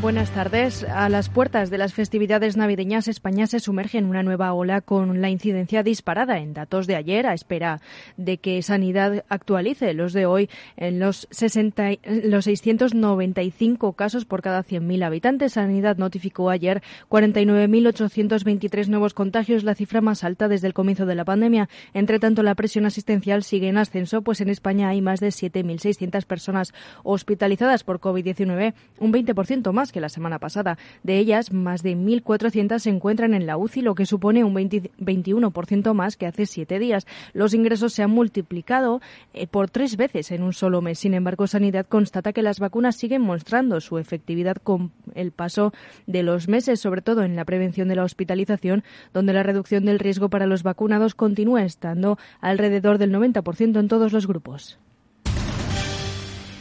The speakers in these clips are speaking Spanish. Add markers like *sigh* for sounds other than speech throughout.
Buenas tardes. A las puertas de las festividades navideñas, España se sumerge en una nueva ola con la incidencia disparada en datos de ayer, a espera de que Sanidad actualice los de hoy en los, 60, los 695 casos por cada 100.000 habitantes. Sanidad notificó ayer 49.823 nuevos contagios, la cifra más alta desde el comienzo de la pandemia. Entre tanto, la presión asistencial sigue en ascenso, pues en España hay más de 7.600 personas hospitalizadas por COVID-19, un 20% más que la semana pasada. De ellas, más de 1.400 se encuentran en la UCI, lo que supone un 21% más que hace siete días. Los ingresos se han multiplicado eh, por tres veces en un solo mes. Sin embargo, Sanidad constata que las vacunas siguen mostrando su efectividad con el paso de los meses, sobre todo en la prevención de la hospitalización, donde la reducción del riesgo para los vacunados continúa estando alrededor del 90% en todos los grupos.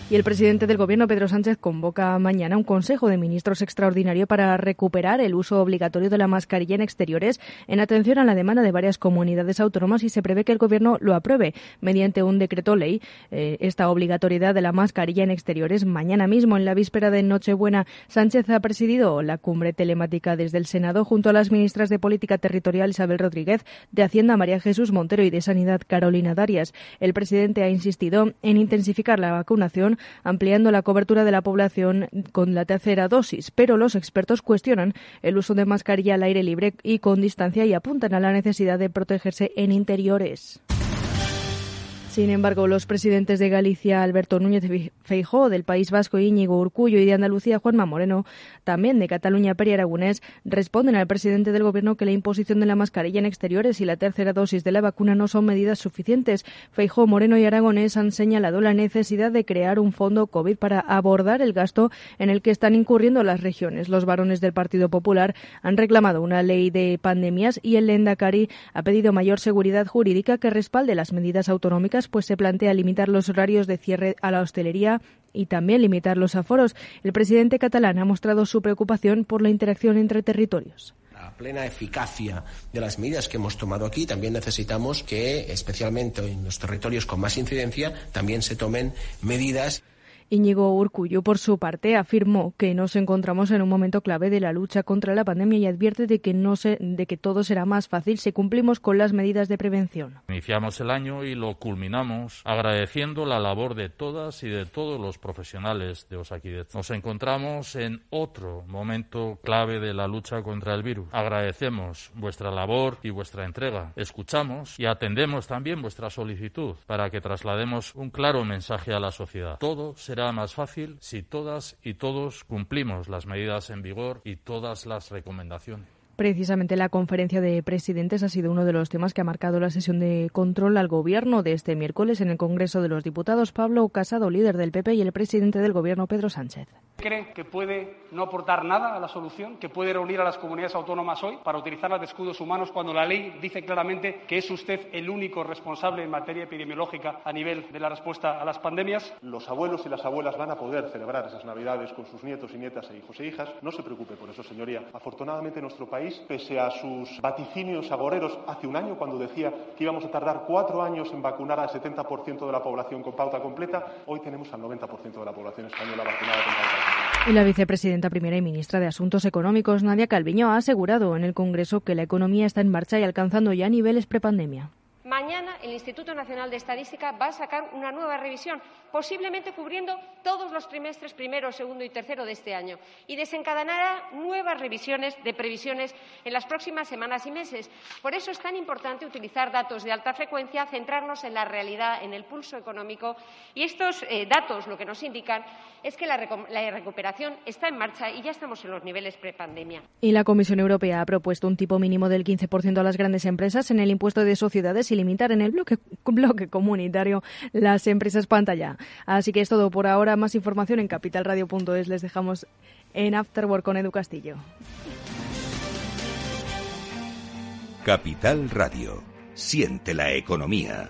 Y el presidente del Gobierno, Pedro Sánchez, convoca mañana un Consejo de Ministros extraordinario para recuperar el uso obligatorio de la mascarilla en exteriores en atención a la demanda de varias comunidades autónomas y se prevé que el Gobierno lo apruebe mediante un decreto ley. Eh, esta obligatoriedad de la mascarilla en exteriores mañana mismo, en la víspera de Nochebuena, Sánchez ha presidido la cumbre telemática desde el Senado junto a las ministras de Política Territorial Isabel Rodríguez, de Hacienda María Jesús Montero y de Sanidad Carolina Darias. El presidente ha insistido en intensificar la vacunación ampliando la cobertura de la población con la tercera dosis, pero los expertos cuestionan el uso de mascarilla al aire libre y con distancia y apuntan a la necesidad de protegerse en interiores. Sin embargo, los presidentes de Galicia, Alberto Núñez Feijó, del País Vasco, Íñigo Urcullo, y de Andalucía, Juanma Moreno, también de Cataluña, Peri Aragonés, responden al presidente del Gobierno que la imposición de la mascarilla en exteriores y la tercera dosis de la vacuna no son medidas suficientes. Feijó, Moreno y Aragonés han señalado la necesidad de crear un fondo COVID para abordar el gasto en el que están incurriendo las regiones. Los varones del Partido Popular han reclamado una ley de pandemias y el Lendakari ha pedido mayor seguridad jurídica que respalde las medidas autonómicas pues se plantea limitar los horarios de cierre a la hostelería y también limitar los aforos. El presidente catalán ha mostrado su preocupación por la interacción entre territorios La plena eficacia de las medidas que hemos tomado aquí, también necesitamos que, especialmente en los territorios con más incidencia, también se tomen medidas. Íñigo Urcullo, por su parte, afirmó que nos encontramos en un momento clave de la lucha contra la pandemia y advierte de que, no se, de que todo será más fácil si cumplimos con las medidas de prevención. Iniciamos el año y lo culminamos agradeciendo la labor de todas y de todos los profesionales de Osakidecha. Nos encontramos en otro momento clave de la lucha contra el virus. Agradecemos vuestra labor y vuestra entrega. Escuchamos y atendemos también vuestra solicitud para que traslademos un claro mensaje a la sociedad. Todo será será más fácil si todas y todos cumplimos las medidas en vigor y todas las recomendaciones. Precisamente la conferencia de presidentes ha sido uno de los temas que ha marcado la sesión de control al Gobierno de este miércoles en el Congreso de los Diputados. Pablo Casado, líder del PP, y el presidente del Gobierno, Pedro Sánchez. ¿Cree que puede no aportar nada a la solución? ¿Que puede reunir a las comunidades autónomas hoy para utilizarlas de escudos humanos cuando la ley dice claramente que es usted el único responsable en materia epidemiológica a nivel de la respuesta a las pandemias? Los abuelos y las abuelas van a poder celebrar esas Navidades con sus nietos y nietas e hijos e hijas. No se preocupe por eso, señoría. Afortunadamente, nuestro país pese a sus vaticinios agoreros hace un año, cuando decía que íbamos a tardar cuatro años en vacunar al 70% de la población con pauta completa, hoy tenemos al 90% de la población española vacunada con pauta completa. Y la vicepresidenta primera y ministra de Asuntos Económicos, Nadia Calviño, ha asegurado en el Congreso que la economía está en marcha y alcanzando ya niveles prepandemia. Mañana el Instituto Nacional de Estadística va a sacar una nueva revisión, posiblemente cubriendo todos los trimestres primero, segundo y tercero de este año, y desencadenará nuevas revisiones de previsiones en las próximas semanas y meses. Por eso es tan importante utilizar datos de alta frecuencia, centrarnos en la realidad, en el pulso económico, y estos eh, datos lo que nos indican es que la, recuperación está en marcha y ya estamos en los niveles prepandemia. Y la Comisión Europea ha propuesto un tipo mínimo del 15% a las grandes empresas en el impuesto de sociedades y en el bloque, bloque comunitario las empresas pantalla. Así que es todo por ahora. Más información en capitalradio.es. Les dejamos en Afterwork con Edu Castillo. Capital Radio. Siente la economía.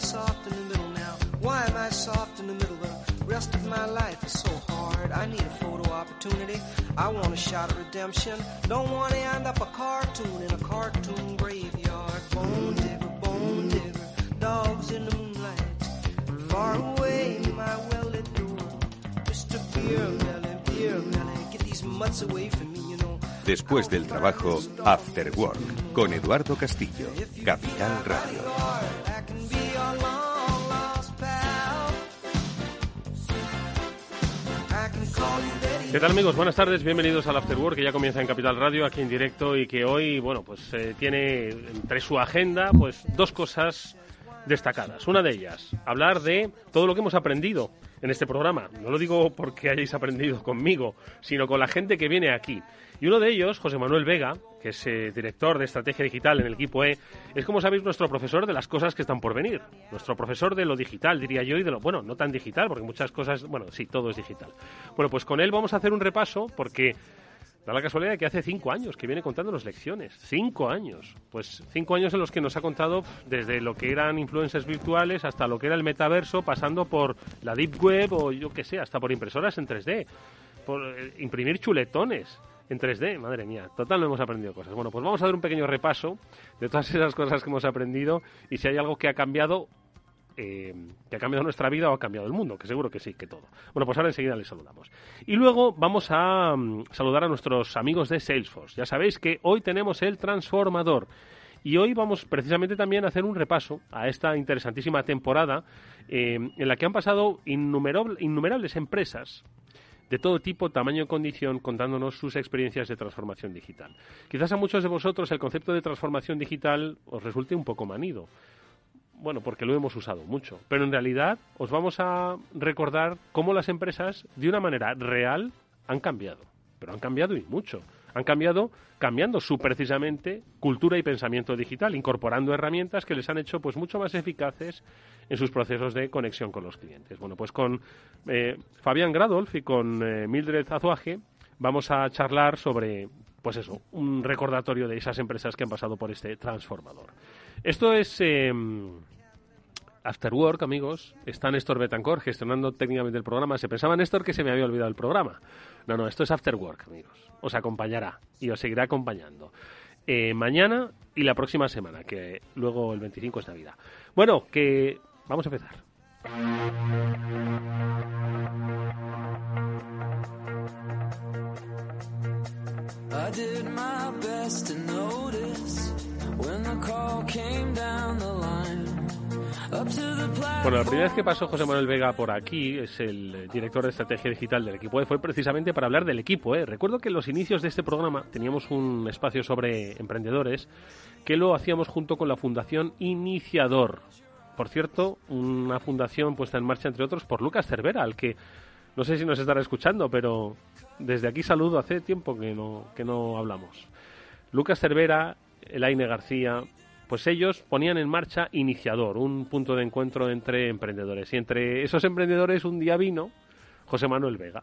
Soft in the middle now? Why am I soft in the middle? The rest of my life is so hard. I need a photo opportunity. I want a shot of redemption. Don't want to end up a cartoon in a cartoon graveyard. Bone digger, bone digger, dogs in the moonlight. Far away, my well-lit door. Mr. Beer Melly, Beer Melly, get these mutts away from me. Después del trabajo, After Work, con Eduardo Castillo, Capital Radio. ¿Qué tal amigos? Buenas tardes, bienvenidos al After Work que ya comienza en Capital Radio aquí en directo y que hoy, bueno, pues eh, tiene entre su agenda pues dos cosas destacadas. Una de ellas, hablar de todo lo que hemos aprendido en este programa. No lo digo porque hayáis aprendido conmigo, sino con la gente que viene aquí. Y uno de ellos, José Manuel Vega, que es eh, director de estrategia digital en el equipo E, es como sabéis nuestro profesor de las cosas que están por venir. Nuestro profesor de lo digital, diría yo, y de lo, bueno, no tan digital, porque muchas cosas, bueno, sí, todo es digital. Bueno, pues con él vamos a hacer un repaso porque Da la casualidad que hace cinco años que viene contándonos lecciones. Cinco años. Pues cinco años en los que nos ha contado desde lo que eran influencers virtuales hasta lo que era el metaverso, pasando por la deep web o yo qué sé, hasta por impresoras en 3D, por eh, imprimir chuletones en 3D. Madre mía, total no hemos aprendido cosas. Bueno, pues vamos a dar un pequeño repaso de todas *laughs* esas cosas que hemos aprendido y si hay algo que ha cambiado eh, que ha cambiado nuestra vida o ha cambiado el mundo, que seguro que sí, que todo. Bueno, pues ahora enseguida les saludamos. Y luego vamos a mm, saludar a nuestros amigos de Salesforce. Ya sabéis que hoy tenemos el transformador. Y hoy vamos precisamente también a hacer un repaso a esta interesantísima temporada eh, en la que han pasado innumerable- innumerables empresas de todo tipo, tamaño y condición, contándonos sus experiencias de transformación digital. Quizás a muchos de vosotros el concepto de transformación digital os resulte un poco manido. Bueno, porque lo hemos usado mucho. Pero en realidad os vamos a recordar cómo las empresas, de una manera real, han cambiado. Pero han cambiado y mucho. Han cambiado cambiando su precisamente cultura y pensamiento digital, incorporando herramientas que les han hecho pues mucho más eficaces en sus procesos de conexión con los clientes. Bueno, pues con eh, Fabián Gradolf y con eh, Mildred Azuaje vamos a charlar sobre pues eso, un recordatorio de esas empresas que han pasado por este transformador. Esto es eh, After Work, amigos. Está Néstor Betancor gestionando técnicamente el programa. Se pensaba, Néstor, que se me había olvidado el programa. No, no, esto es After Work, amigos. Os acompañará y os seguirá acompañando. Eh, mañana y la próxima semana, que luego el 25 es Navidad. Bueno, que vamos a empezar. Bueno, la primera vez que pasó José Manuel Vega por aquí, es el eh, director de estrategia digital del equipo E, fue precisamente para hablar del equipo E. Recuerdo que en los inicios de este programa teníamos un espacio sobre emprendedores que lo hacíamos junto con la Fundación Iniciador. Por cierto, una fundación puesta en marcha, entre otros, por Lucas Cervera, al que no sé si nos estará escuchando, pero desde aquí saludo, hace tiempo que no, que no hablamos. Lucas Cervera, Elaine García, pues ellos ponían en marcha Iniciador, un punto de encuentro entre emprendedores. Y entre esos emprendedores un día vino José Manuel Vega.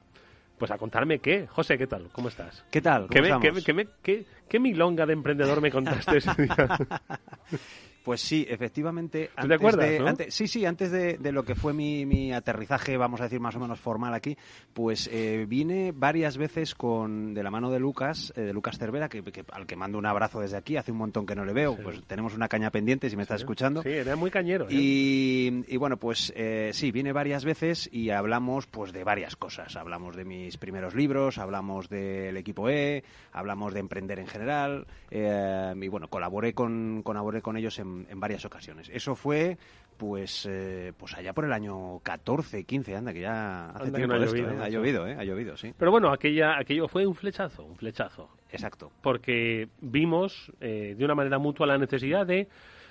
Pues a contarme qué. José, ¿qué tal? ¿Cómo estás? ¿Qué tal? ¿Cómo ¿Qué, me- qué qué- qué milonga de emprendedor me contaste ese día? *laughs* Pues sí, efectivamente. ¿Tú te acuerdas, de, no? antes- sí, sí, antes de, de lo que fue mi, mi aterrizaje, vamos a decir más o menos formal aquí, pues eh, vine varias veces con de la mano de Lucas, eh, de Lucas Cervera, que, que- al que mando un abrazo desde aquí, hace un montón que no le veo, pues tenemos una caña pendiente si me estás escuchando. Sí, era muy cañero. ¿eh? Y, y bueno, pues eh, sí, vine varias veces y hablamos pues de varias cosas. Hablamos de mis primeros libros, hablamos del equipo E, hablamos de emprender en general eh, y bueno, colaboré con, colaboré con ellos en, en varias ocasiones. Eso fue pues eh, pues allá por el año 14, 15, anda, que ya hace Anda que tiempo no ha esto, llovido, ¿eh? Ha llovido, ¿eh? Ha llovido, sí. Pero bueno, aquella, aquello fue un flechazo, un flechazo. Exacto. Porque vimos eh, de una manera mutua la necesidad de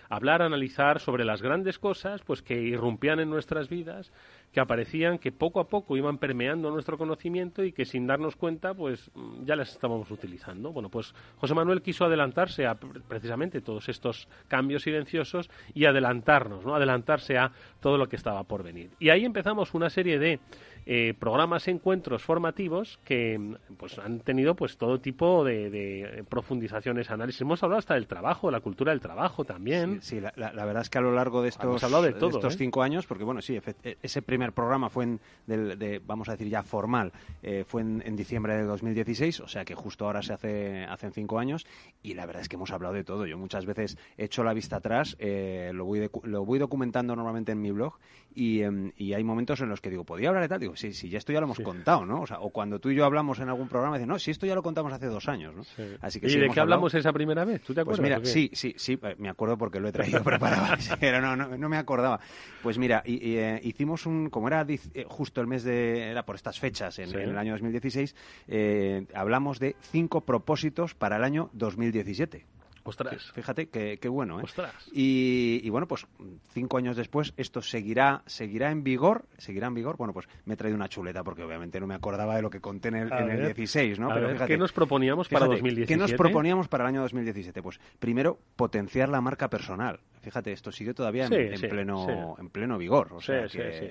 hablar, analizar sobre las grandes cosas pues que irrumpían en nuestras vidas, que aparecían, que poco a poco iban permeando nuestro conocimiento y que sin darnos cuenta pues mm, ya las estábamos utilizando. Bueno, pues José Manuel quiso adelantarse a pr- precisamente todos estos cambios silenciosos y adelantarnos, ¿no? Adelantarse a todo lo que estaba por venir. Y ahí empezamos una serie de eh, programas, encuentros formativos que pues han tenido pues todo tipo de, de profundizaciones, análisis. Hemos hablado hasta del trabajo, de la cultura del trabajo también. Sí, la, la- la verdad es que a lo largo de estos, de ¿eh? cinco años, porque bueno, sí, e- ese primer programa fue en, del- de, vamos a decir ya formal, eh, fue en, en diciembre de 2016, o sea que justo ahora se hace hacen cinco años, y la verdad es que hemos hablado de todo. Yo muchas veces he hecho la vista atrás, eh, lo, voy lo voy documentando normalmente en mi blog, y, em, y hay momentos en los que digo, ¿podría hablar de tal? Digo, sí, sí, ya esto ya lo hemos contado, ¿no? O, sea, o cuando tú y yo hablamos en algún programa, dicen, no, si esto ya lo contamos hace dos años, ¿no? Así que ¿Y sí, de qué hablado. hablamos esa primera vez? ¿Tú te acuerdas? Pues mira, o qué? sí, sí, sí, eh, me acuerdo porque lo he traído *laughs* preparado, pero no, no, no me acordaba. Pues mira, y- y, eh, hicimos un, como era eh, justo el mes de, era por estas fechas, en, en el año 2016, eh, hablamos de cinco propósitos para el año 2017. Ostras. Fíjate qué qué bueno, ¿eh? Ostras. Y, y bueno, pues cinco años después esto seguirá seguirá en vigor, seguirá en vigor. Bueno, pues me he traído una chuleta porque obviamente no me acordaba de lo que conté en el, en el ver, 16, ¿no? Pero ver, fíjate, ¿qué nos proponíamos para fíjate, 2017? ¿Qué nos proponíamos para el año 2017? Pues primero potenciar la marca personal. Fíjate, esto sigue todavía en, Sí, en sí, pleno sí. en pleno vigor. O Sí, sea sí, que, sí.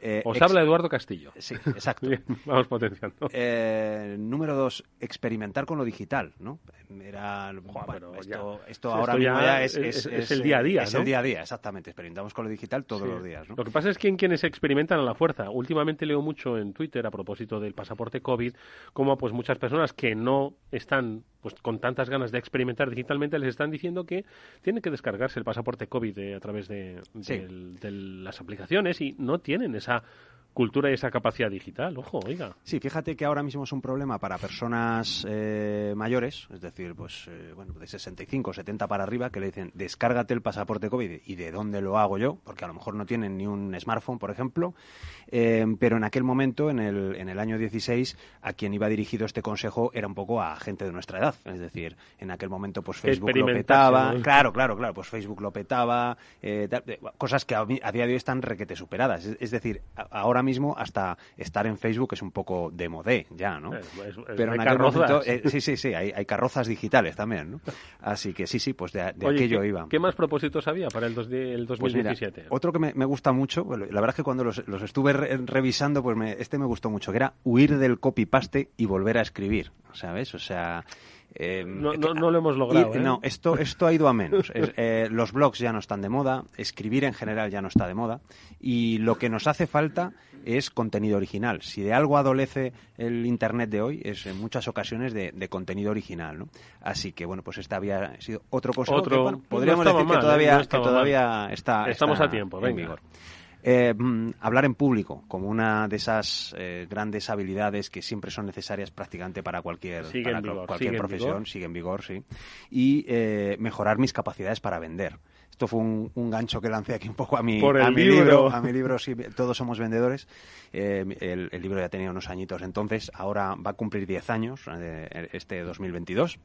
Eh, Os ex- habla Eduardo Castillo. Sí, exacto. Bien, vamos potenciando. Eh, número dos, experimentar con lo digital, ¿no? Era, bueno, pero esto, ya- esto ahora mismo ya es, es- es- es es, el día a día, Es ¿no? el día a día, exactamente. Experimentamos con lo digital todos Sí. los días, ¿no? Lo que pasa es que en quienes experimentan a la fuerza. Últimamente leo mucho en Twitter a propósito del pasaporte COVID, como pues muchas personas que no están pues con tantas ganas de experimentar digitalmente les están diciendo que tienen que descargarse el pasaporte COVID eh, a través de, Sí. del- de las aplicaciones y no tienen esa cultura y esa capacidad digital. Ojo, oiga. Sí, fíjate que ahora mismo es un problema para personas eh, mayores, es decir, pues eh, bueno, de 65, 70 para arriba, que le dicen, descárgate el pasaporte COVID. ¿Y de dónde lo hago yo? Porque a lo mejor no tienen ni un smartphone, por ejemplo. Eh, pero en aquel momento, en el, en el año 16, a quien iba dirigido este consejo era un poco a gente de nuestra edad. Es decir, en aquel momento, pues Facebook lo petaba. ¿no? Claro, claro, claro, pues Facebook lo petaba. eh, tal, cosas que a, a día de hoy están requete superadas. Es, es decir, ahora mismo hasta estar en Facebook es un poco de modé ya, ¿no? Es- es- es- Pero en aquel momento, eh, sí, sí, sí, hay, hay carrozas digitales también, ¿no? Así que sí, sí, pues de, de Oye, aquello ¿qué, iba. ¿qué más propósitos había para el, dos- el Pues mira, 2017? otro que me, me gusta mucho, la verdad es que cuando los, los estuve re- revisando, pues me- este me gustó mucho, que era huir del copy-paste y volver a escribir, ¿sabes? O sea... eh, No- no- no lo hemos logrado, ¿eh? No, esto, esto ha ido a menos. *laughs* Es- eh, los blogs ya no están de moda, escribir en general ya no está de moda, y lo que nos hace falta es contenido original. Si de algo adolece el Internet de hoy, es en muchas ocasiones de, de contenido original, ¿no? Así que, bueno, pues este había sido otro consejo Otro- que, bueno, no podríamos decir mal, que ¿eh? todavía, que todavía está, Estamos a tiempo, en venga. vigor. Eh, mm, hablar en público, como una de esas eh, grandes habilidades que siempre son necesarias prácticamente para cualquier, para vigor, cualquier sigue profesión, sigue en vigor, sí. Y eh, mejorar mis capacidades para vender. Esto fue un, un gancho que lancé aquí un poco a mi, Por a mi libro. libro. A mi libro, sí, todos somos vendedores. Eh, el, el libro ya tenía unos añitos entonces, ahora va a cumplir 10 años, eh, este 2022.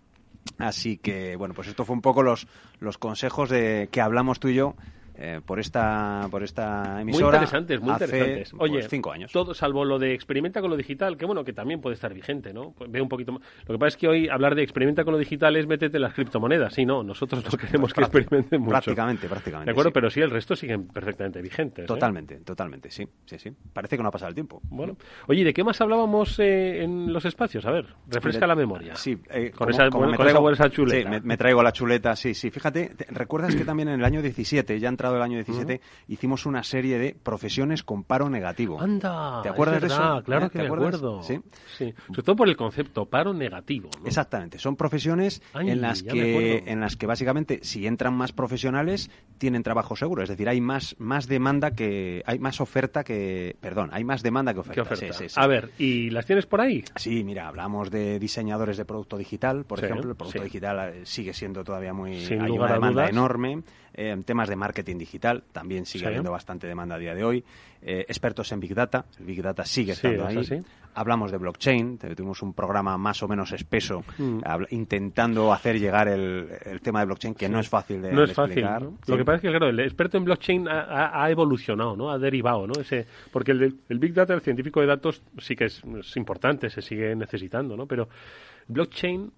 Así que, bueno, pues esto fue un poco los, los consejos de que hablamos tú y yo eh, por esta por esta Muy emisora interesantes, muy hace, interesantes. pues, Oye, cinco años. Todo, salvo lo de experimenta con lo digital, que bueno, que también puede estar vigente, ¿no? Pues ve un poquito más. Lo que pasa es que hoy hablar de experimenta con lo digital es métete las criptomonedas. Sí, no, nosotros no *laughs* queremos que experimenten mucho. Prácticamente, prácticamente. De acuerdo, sí. pero sí, el resto siguen perfectamente vigentes. ¿eh? Totalmente, totalmente, sí, sí, sí. Parece que no ha pasado el tiempo. Bueno, oye, ¿y ¿de qué más hablábamos eh, en los espacios? A ver, refresca la memoria. Sí, con como- esa, como me traigo- chuleta. Sí, me, me traigo la chuleta, sí, sí. Fíjate, te- recuerdas que también en el año 17 ya entrado el año 17, hicimos una serie de profesiones con paro negativo. Anda, ¿Te acuerdas es de eso? Claro ¿Eh? que ¿Te me acuerdo. Sí. Sí. Sobre todo por el concepto paro negativo. ¿no? Exactamente, son profesiones Ay, en las que en las que básicamente si entran más profesionales tienen trabajo seguro, es decir, hay más más demanda que hay más oferta que, perdón, hay más demanda que oferta. ¿Qué oferta? Sí, sí, sí. A ver, ¿y las tienes por ahí? Sí, mira, hablamos de diseñadores de producto digital, por ejemplo. El producto digital eh, sigue siendo todavía muy. Sin hay lugar una a demanda dudas. enorme. Eh, en temas de marketing digital también sigue Sí. habiendo bastante demanda a día de hoy. Eh, expertos en Big Data. El Big Data sigue estando es ahí. Hablamos de blockchain. Tuvimos un programa más o menos espeso Mm. intentando hacer llegar el, el tema de blockchain, que no es fácil de, no de es fácil. explicar. Lo que pasa es que, claro, el experto en blockchain ha, evolucionado, ¿no? Ha derivado, ¿no? Ese, porque el, el Big Data, el científico de datos, sí que es, es importante, se sigue necesitando, ¿no? Pero blockchain,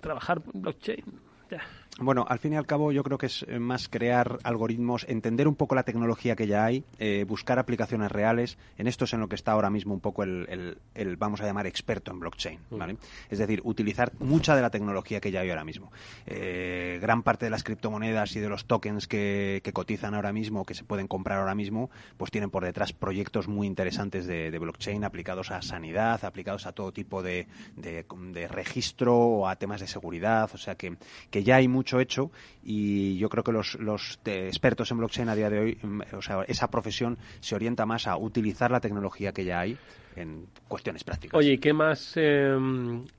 trabajar en blockchain, ya. Bueno, al fin y al cabo yo creo que es eh, más crear algoritmos, entender un poco la tecnología que ya hay, eh, buscar aplicaciones reales. En esto es en lo que está ahora mismo un poco el, el- el, vamos a llamar, experto en blockchain. ¿vale? Es decir, utilizar mucha de la tecnología que ya hay ahora mismo. Eh, gran parte de las criptomonedas y de los tokens que, que cotizan ahora mismo, que se pueden comprar ahora mismo, pues tienen por detrás proyectos muy interesantes de, de blockchain aplicados a sanidad, aplicados a todo tipo de, de- de registro o a temas de seguridad. O sea que, que ya hay mucho hecho y yo creo que los, los expertos en blockchain a día de hoy, mm, o sea, esa profesión se orienta más a utilizar la tecnología que ya hay en cuestiones prácticas. Oye, ¿y qué más, eh,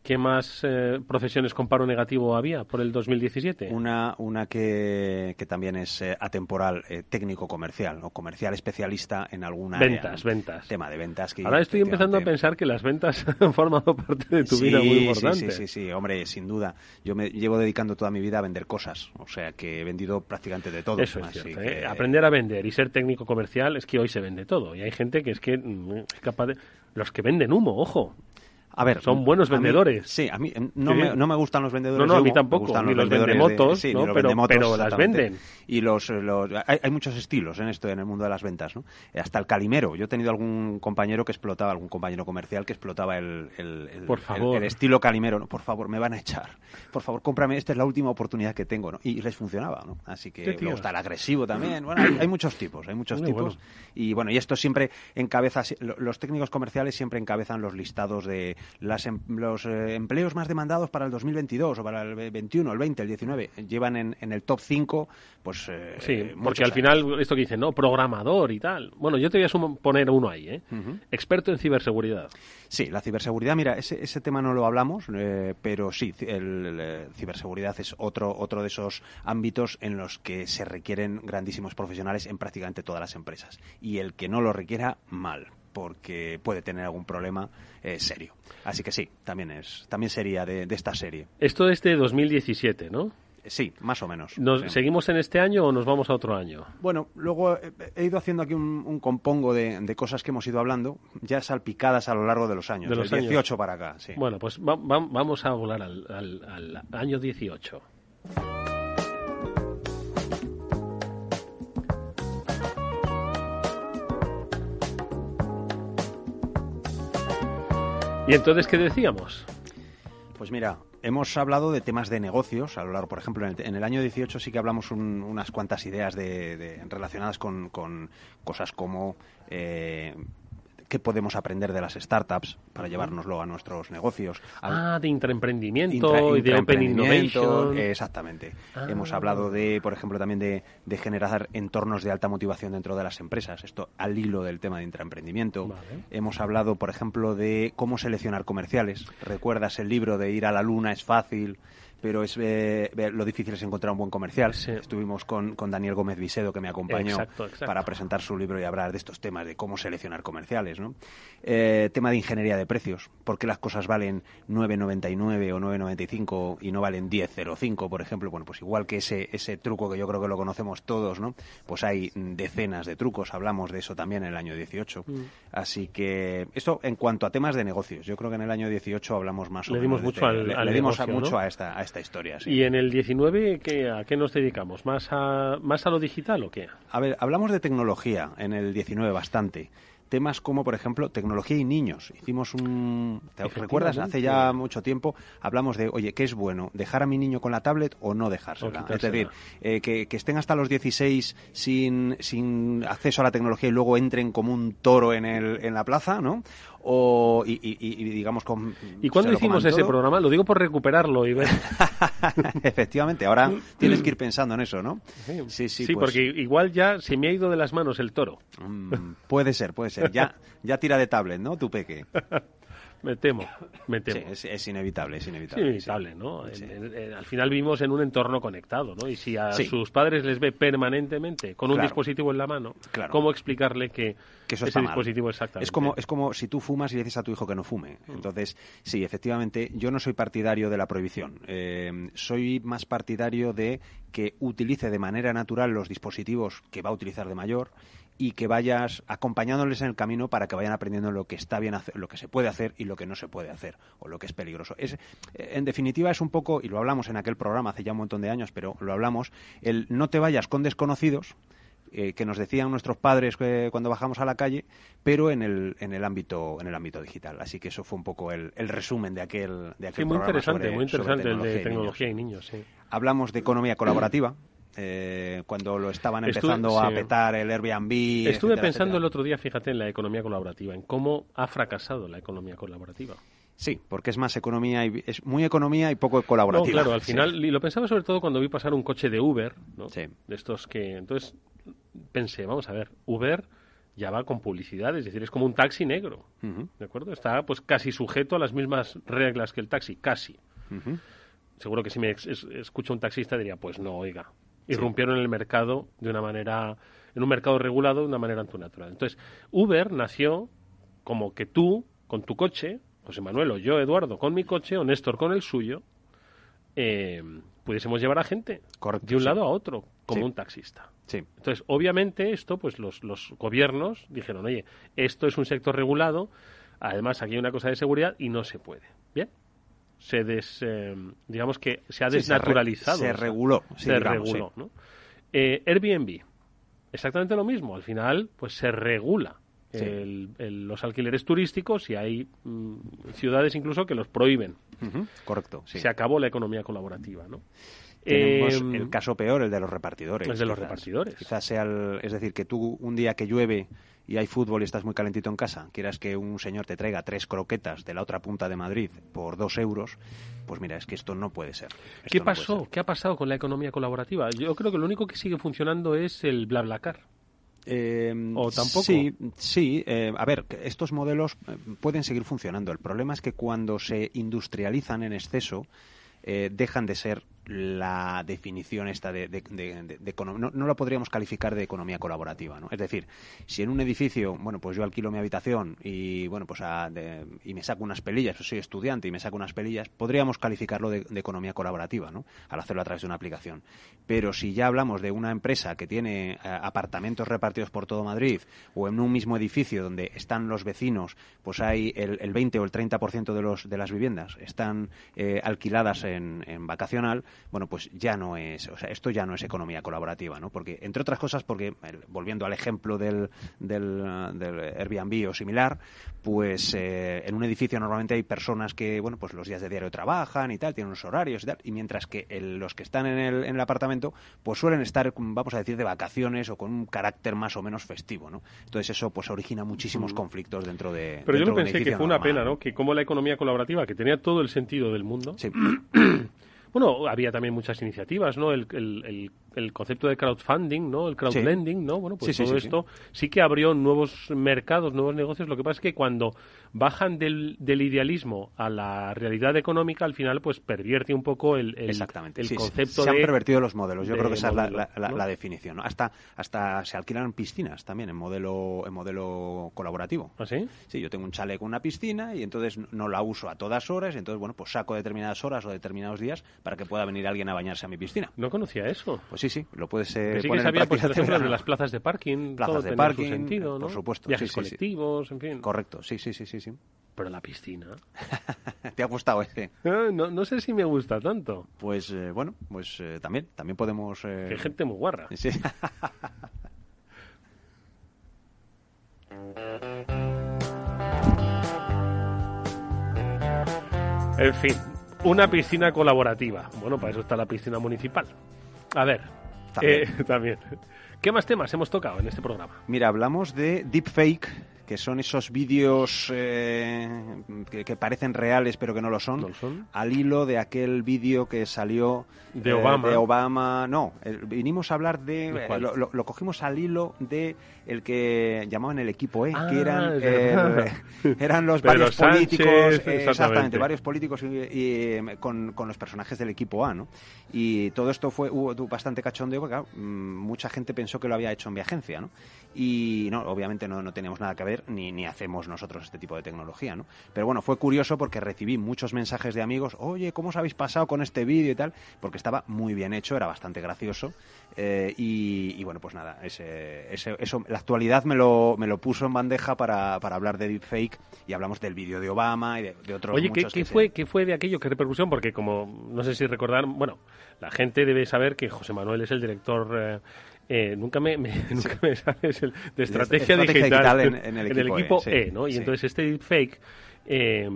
qué más eh, profesiones con paro negativo había por el 2017? Una, una que, que también es eh, atemporal, eh, técnico comercial o comercial especialista en alguna Ventas, ventas. Tema de ventas. Que Ahora estoy empezando a pensar que las ventas *laughs* han formado parte de tu Sí, vida muy sí, importante. Sí, sí, sí, hombre, sin duda. Yo me llevo dedicando toda mi vida a vender cosas, o sea que he vendido prácticamente de todo. Eso es así cierto. que- ¿eh? Aprender a vender y ser técnico comercial es que hoy se vende todo. Y hay gente que es que mm, es capaz de... Los que venden humo, ojo. A ver, son buenos a mí- vendedores. sí, a mí eh, no, Sí. me, no me gustan los vendedores. No, no, de a mí tampoco, ni los vendedores de- vendemotos, sí, ¿no? los Pero- vendemotos, pero las venden. Y los, los- hay, hay muchos estilos en esto, en el mundo de las ventas, ¿no? Hasta el calimero. Yo he tenido algún compañero que explotaba, algún compañero comercial que explotaba el, el- el- Por favor. el estilo calimero. ¿no? Por favor, me van a echar. Por favor, cómprame. Esta es la última oportunidad que tengo, ¿no? Y les funcionaba, ¿no? Así que tíos. gusta el agresivo también. Bueno, hay, hay muchos tipos, hay muchos Muy tipos. Y bueno, y esto siempre encabeza, lo- los técnicos comerciales siempre encabezan los listados de las em- los eh, empleos más demandados para el 2022 o para el 21, el 20, el 19. Llevan en, en el top 5, pues. eh, Sí, muchos porque al años. final, esto que dicen, ¿no? Programador y tal. Bueno, yo te voy a poner uno ahí, ¿eh? Experto en ciberseguridad. Sí, la ciberseguridad, mira, ese, ese tema no lo hablamos, eh, pero sí, el, el, eh, ciberseguridad es otro, otro de esos ámbitos en los que se requieren grandísimos profesionales en prácticamente todas las empresas. Y el que no lo requiera, mal, porque puede tener algún problema eh, serio. Así que sí, también, es, también sería de, de esta serie. Esto es de 2017, ¿no? Sí, más o menos. ¿Nos, sí. ¿Seguimos en este año o nos vamos a otro año? Bueno, luego he, ido haciendo aquí un, un compongo de, de cosas que hemos ido hablando, ya salpicadas a lo largo de los años, De los años. 18 para acá. Sí. Bueno, pues va- va- vamos a volar al, al- al año 18. ¿Y entonces qué decíamos? Pues mira, hemos hablado de temas de negocios a lo largo, por ejemplo, en el, en el año 18 sí que hablamos un- unas cuantas ideas de, de- relacionadas con, con cosas como eh, qué podemos aprender de las startups para llevárnoslo a nuestros negocios. Al- Ah, de intraemprendimiento Intra- y de Open Innovation. Exactamente. Ah. Hemos hablado de, por ejemplo, también de, de generar entornos de alta motivación dentro de las empresas. Esto al hilo del tema de intraemprendimiento. Vale. Hemos hablado, por ejemplo, de cómo seleccionar comerciales. ¿Recuerdas el libro de ir a la luna es fácil? Pero es eh, lo difícil es encontrar un buen comercial. Sí. Estuvimos con, con Daniel Gómez Visedo, que me acompañó Exacto, exacto. para presentar su libro y hablar de estos temas, de cómo seleccionar comerciales. ¿no? Eh, tema de ingeniería de precios. ¿Por qué las cosas valen 9,99 o 9,95 y no valen 10,05, por ejemplo? Bueno, pues igual que ese, ese truco que yo creo que lo conocemos todos, ¿no? Pues hay decenas de trucos. Hablamos de eso también en el año 18. Mm. Así que esto en cuanto a temas de negocios. Yo creo que en el año 18 hablamos más o Le menos dimos mucho este- al- le, al le dimos a- mucho ¿no? a esta, a esta historia. sí. ¿Y en el 19 ¿qué, a qué nos dedicamos? ¿Más a, ¿Más a lo digital o qué? A ver, hablamos de tecnología en el 19 bastante, temas como, por ejemplo, tecnología y niños. Hicimos un... ¿Te recuerdas? Hace ya mucho tiempo hablamos de, oye, ¿qué es bueno? ¿Dejar a mi niño con la tablet o no dejársela? O es decir, eh, que, que estén hasta los 16 sin, sin acceso a la tecnología y luego entren como un toro en, el, en la plaza, ¿no? O, y, y- y- digamos con... ¿Y cuándo hicimos ese programa? Lo digo por recuperarlo y ver. *laughs* Efectivamente, ahora tienes que ir pensando en eso, ¿no? Sí, Sí, sí, Sí, pues, porque igual ya se me ha ido de las manos el toro. mm, puede ser, puede ser. Ya, ya tira de tablet, ¿no? Tu peque. *laughs* Me temo, me Sí, temo. es, es inevitable, es Sí, inevitable. inevitable, ¿no? Sí. En- en- en- al final vivimos en un entorno conectado, ¿no? Y si a Sí. sus padres les ve permanentemente con un dispositivo en la mano, Claro. ¿cómo explicarle que, que eso ese está mal. dispositivo exactamente? Es como, es como si tú fumas y le dices a tu hijo que no fume. Entonces, sí, efectivamente, yo no soy partidario de la prohibición. Eh, soy más partidario de que utilice de manera natural los dispositivos que va a utilizar de mayor y que vayas acompañándoles en el camino para que vayan aprendiendo lo que está bien hacer, lo que se puede hacer y lo que no se puede hacer o lo que es peligroso. Es, eh, en definitiva es un poco y lo hablamos en aquel programa hace ya un montón de años, pero lo hablamos el no te vayas con desconocidos eh, que nos decían nuestros padres eh, cuando bajamos a la calle, pero en el, en el ámbito en el ámbito digital. Así que eso fue un poco el, el resumen de aquel de aquel Sí, muy programa interesante, sobre- muy sobre interesante el de y niños. tecnología y niños, sí. Hablamos de economía colaborativa. Eh, cuando lo estaban Estuve- empezando a sí. petar el Airbnb. Estuve etcétera, pensando etcétera. el otro día, fíjate, en la economía colaborativa, en cómo ha fracasado la economía colaborativa. Sí, porque es más economía y es muy economía y poco colaborativa. No, claro, al Sí. final, y lo pensaba sobre todo cuando vi pasar un coche de Uber, ¿no? Sí. De estos que. Entonces pensé, vamos a ver, Uber ya va con publicidad, es decir, es como un taxi negro, ¿de acuerdo? Está pues casi sujeto a las mismas reglas que el taxi, casi. Seguro que si me escucha un taxista diría, pues no, oiga, irrumpieron en el mercado de una manera, en un mercado regulado de una manera antinatural. Entonces, Uber nació como que tú, con tu coche, José Manuel o yo, Eduardo, con mi coche, o Néstor con el suyo, eh, pudiésemos llevar a gente Correcto, de un sí. lado a otro, como Sí. un taxista. Sí. Entonces, obviamente, esto, pues los, los gobiernos dijeron, oye, esto es un sector regulado, además aquí hay una cosa de seguridad y no se puede. Se des, eh, digamos que se ha Sí, se re- desnaturalizado. se reguló, sí, se digamos, reguló, sí. ¿no? Eh, Airbnb, exactamente lo mismo. Al final, pues se regula el- el- los alquileres turísticos y hay mm, ciudades incluso que los prohíben. Correcto. Se acabó la economía colaborativa, ¿no? Tenemos Eh, el caso peor, el de los repartidores. el de los quizás. repartidores. Quizás sea el- es decir, que tú un día que llueve y hay fútbol y estás muy calentito en casa, quieras que un señor te traiga tres croquetas de la otra punta de Madrid por dos euros, pues mira, es que esto no puede ser. Esto ¿Qué no pasó? ser. ¿Qué ha pasado con la economía colaborativa? Yo creo que lo único que sigue funcionando es el BlaBlaCar. Eh, ¿O tampoco? Sí, sí. eh, a ver, estos modelos eh, pueden seguir funcionando. El problema es que cuando se industrializan en exceso, eh, dejan de ser la definición esta de, no, no la podríamos calificar de economía colaborativa, ¿no? Es decir, si en un edificio, bueno, pues yo alquilo mi habitación y bueno, pues a- y me saco unas pelillas, pues soy estudiante y me saco unas pelillas, podríamos calificarlo de, de economía colaborativa, ¿no? Al hacerlo a través de una aplicación. Pero si ya hablamos de una empresa que tiene eh, apartamentos repartidos por todo Madrid o en un mismo edificio donde están los vecinos, pues hay el, el 20 o el 30% de los de las viviendas están eh, alquiladas en, en vacacional, bueno, pues ya no es, o sea, esto ya no es economía colaborativa, ¿no? Porque, entre otras cosas, porque, volviendo al ejemplo del, del, del Airbnb o similar, pues eh, en un edificio normalmente hay personas que, bueno, pues los días de diario trabajan y tal, tienen unos horarios y tal, y mientras que el- los que están en el, en el apartamento, pues suelen estar, vamos a decir, de vacaciones o con un carácter más o menos festivo, ¿no? Entonces eso, pues origina muchísimos conflictos dentro de Pero yo dentro un pensé que fue una pena, ¿no? Que como la economía colaborativa, que tenía todo el sentido del mundo, Sí. *clears throat* *coughs* Bueno, había también muchas iniciativas, ¿no? El, el- el- el concepto de crowdfunding, ¿no? El crowdlending, ¿no? Bueno, pues Sí, todo sí, esto sí. que abrió nuevos mercados, nuevos negocios. Lo que pasa es que cuando bajan del, del idealismo a la realidad económica, al final, pues pervierte un poco el, el, Exactamente. el concepto se de... han pervertido los modelos. Yo de creo que esa es la, la- la- ¿no? la definición. ¿no? Hasta, hasta se alquilan piscinas también en modelo, en modelo colaborativo. ¿Ah, sí? Sí, yo tengo un chalet con una piscina y entonces no- no la uso a todas horas. Y entonces, bueno, pues saco determinadas horas o determinados días para que pueda venir alguien a bañarse a mi piscina. No conocía eso. Pues sí, sí, lo puedes eh, Que sí que poner en sabía, pues, práctica por ejemplo, este de las plazas de parking, Plazas todo de parking, su sentido, por ¿no? supuesto, Viajes sí, sí, sí. colectivos, en fin. Correcto, sí, sí, sí, sí, sí. Pero la piscina... *laughs* ¿Te ha gustado ese? Eh, No, no sé si me gusta tanto. Pues eh, bueno, pues eh, también, también podemos... eh, Qué gente muy guarra. *laughs* Sí. En fin, una piscina colaborativa. Bueno, para eso está la piscina municipal. A ver, También. eh, *laughs* también. ¿Qué más temas hemos tocado en este programa? Mira, hablamos de deepfake, que son esos vídeos eh, que, que parecen reales pero que no lo son, al hilo de aquel vídeo que salió De eh, Obama. de Obama. No, vinimos a hablar de, ¿De eh, lo, lo- lo cogimos al hilo de el que llamaban el equipo E, Ah, que eran eh, verdad. *laughs* eran los varios Sánchez, políticos, exactamente. exactamente, varios políticos y, y, eh, con, con los personajes del equipo A, ¿no? Y todo esto fue hubo bastante cachondeo porque claro, mm, mucha gente pensó que lo había hecho en mi agencia, ¿no? Y no, obviamente no, no teníamos nada que ver ni, ni hacemos nosotros este tipo de tecnología, ¿no? Pero bueno, fue curioso porque recibí muchos mensajes de amigos, oye, ¿cómo os habéis pasado con este vídeo y tal? Porque estaba muy bien hecho, era bastante gracioso. eh, y, y bueno, pues nada, ese, ese- eso, la actualidad me lo, me lo puso en bandeja para, para hablar de deepfake y hablamos del vídeo de Obama y de, de otros Oye, ¿qué, muchos qué que se- fue, ¿qué fue de aquello? ¿Qué repercusión? Porque como, no sé si recordar, bueno, la gente debe saber que José Manuel es el director... eh, eh, nunca me, me- *laughs* nunca me sabes el, de estrategia, estrategia digital, digital en- en el equipo E, sí, E, ¿no? Y entonces este deepfake eh,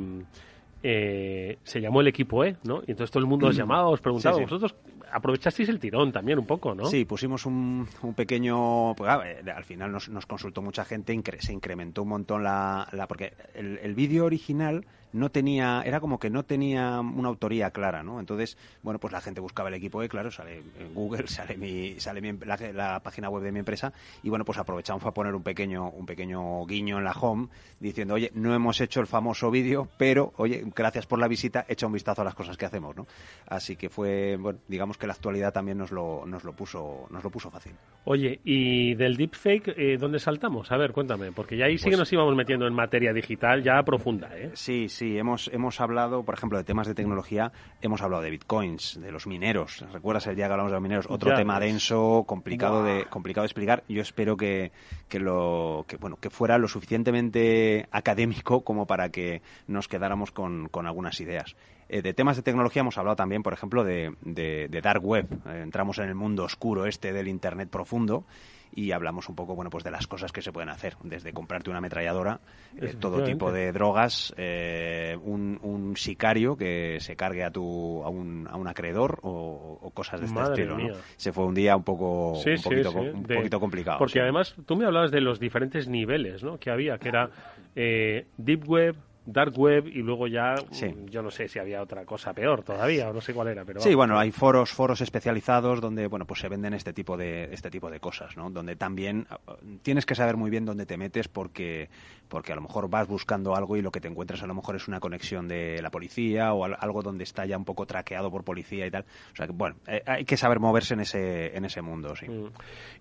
eh, se llamó el equipo E, ¿no? Y entonces todo el mundo os *clears throat* llamaba, os preguntaba, Sí, sí. vosotros aprovechasteis el tirón también un poco, ¿no? Sí, pusimos un, un pequeño... Pues, ah, eh, al final nos, nos consultó mucha gente, incre- se incrementó un montón la... la porque el, el vídeo original no tenía... Era como que no tenía una autoría clara, ¿no? Entonces, bueno, pues la gente buscaba el equipo E, claro, sale en Google, *laughs* sale mi, sale mi, la, la página web de mi empresa y, bueno, pues aprovechamos para poner un pequeño, un pequeño guiño en la home diciendo, oye, no hemos hecho el famoso vídeo, pero, oye, gracias por la visita, echa un vistazo a las cosas que hacemos, ¿no? Así que fue, bueno, digamos que la actualidad también nos lo, nos lo puso, nos lo puso fácil. Oye, y del deepfake, eh, ¿dónde saltamos? A ver, cuéntame, porque ya ahí sí que Pues- nos íbamos metiendo en materia digital ya profunda, ¿eh? Sí, sí, hemos, hemos hablado, por ejemplo, de temas de tecnología, hemos hablado de bitcoins, de los mineros. ¿Recuerdas el día que hablamos de los mineros? Otro Ya tema denso, complicado de, complicado de explicar. Yo espero que, que lo, que, bueno, que fuera lo suficientemente académico como para que nos quedáramos con, con algunas ideas. Eh, de temas de tecnología hemos hablado también, por ejemplo, de, de- de dark web. Eh, entramos en el mundo oscuro este del Internet profundo y hablamos un poco, bueno, pues de las cosas que se pueden hacer, desde comprarte una ametralladora, eh, todo tipo de drogas, eh, un, un sicario que se cargue a tu a un, a un acreedor o, o cosas de este Madre estilo. ¿no? Se fue un día un poco, Sí, un sí, poquito, sí, un de- poquito complicado. Porque sí. además tú me hablabas de los diferentes niveles ¿no? que había, que era eh, Deep Web, Dark Web y luego ya, Sí. mm, yo no sé si había otra cosa peor todavía, o no sé cuál era, pero... Sí, vamos. bueno, hay foros, foros especializados donde, bueno, pues se venden este tipo de, este tipo de cosas, ¿no? Donde también eh, tienes que saber muy bien dónde te metes porque, porque a lo mejor vas buscando algo y lo que te encuentras a lo mejor es una conexión de la policía o al- algo donde está ya un poco traqueado por policía y tal. O sea que, bueno, eh, hay que saber moverse en ese, en ese mundo, sí. Mm.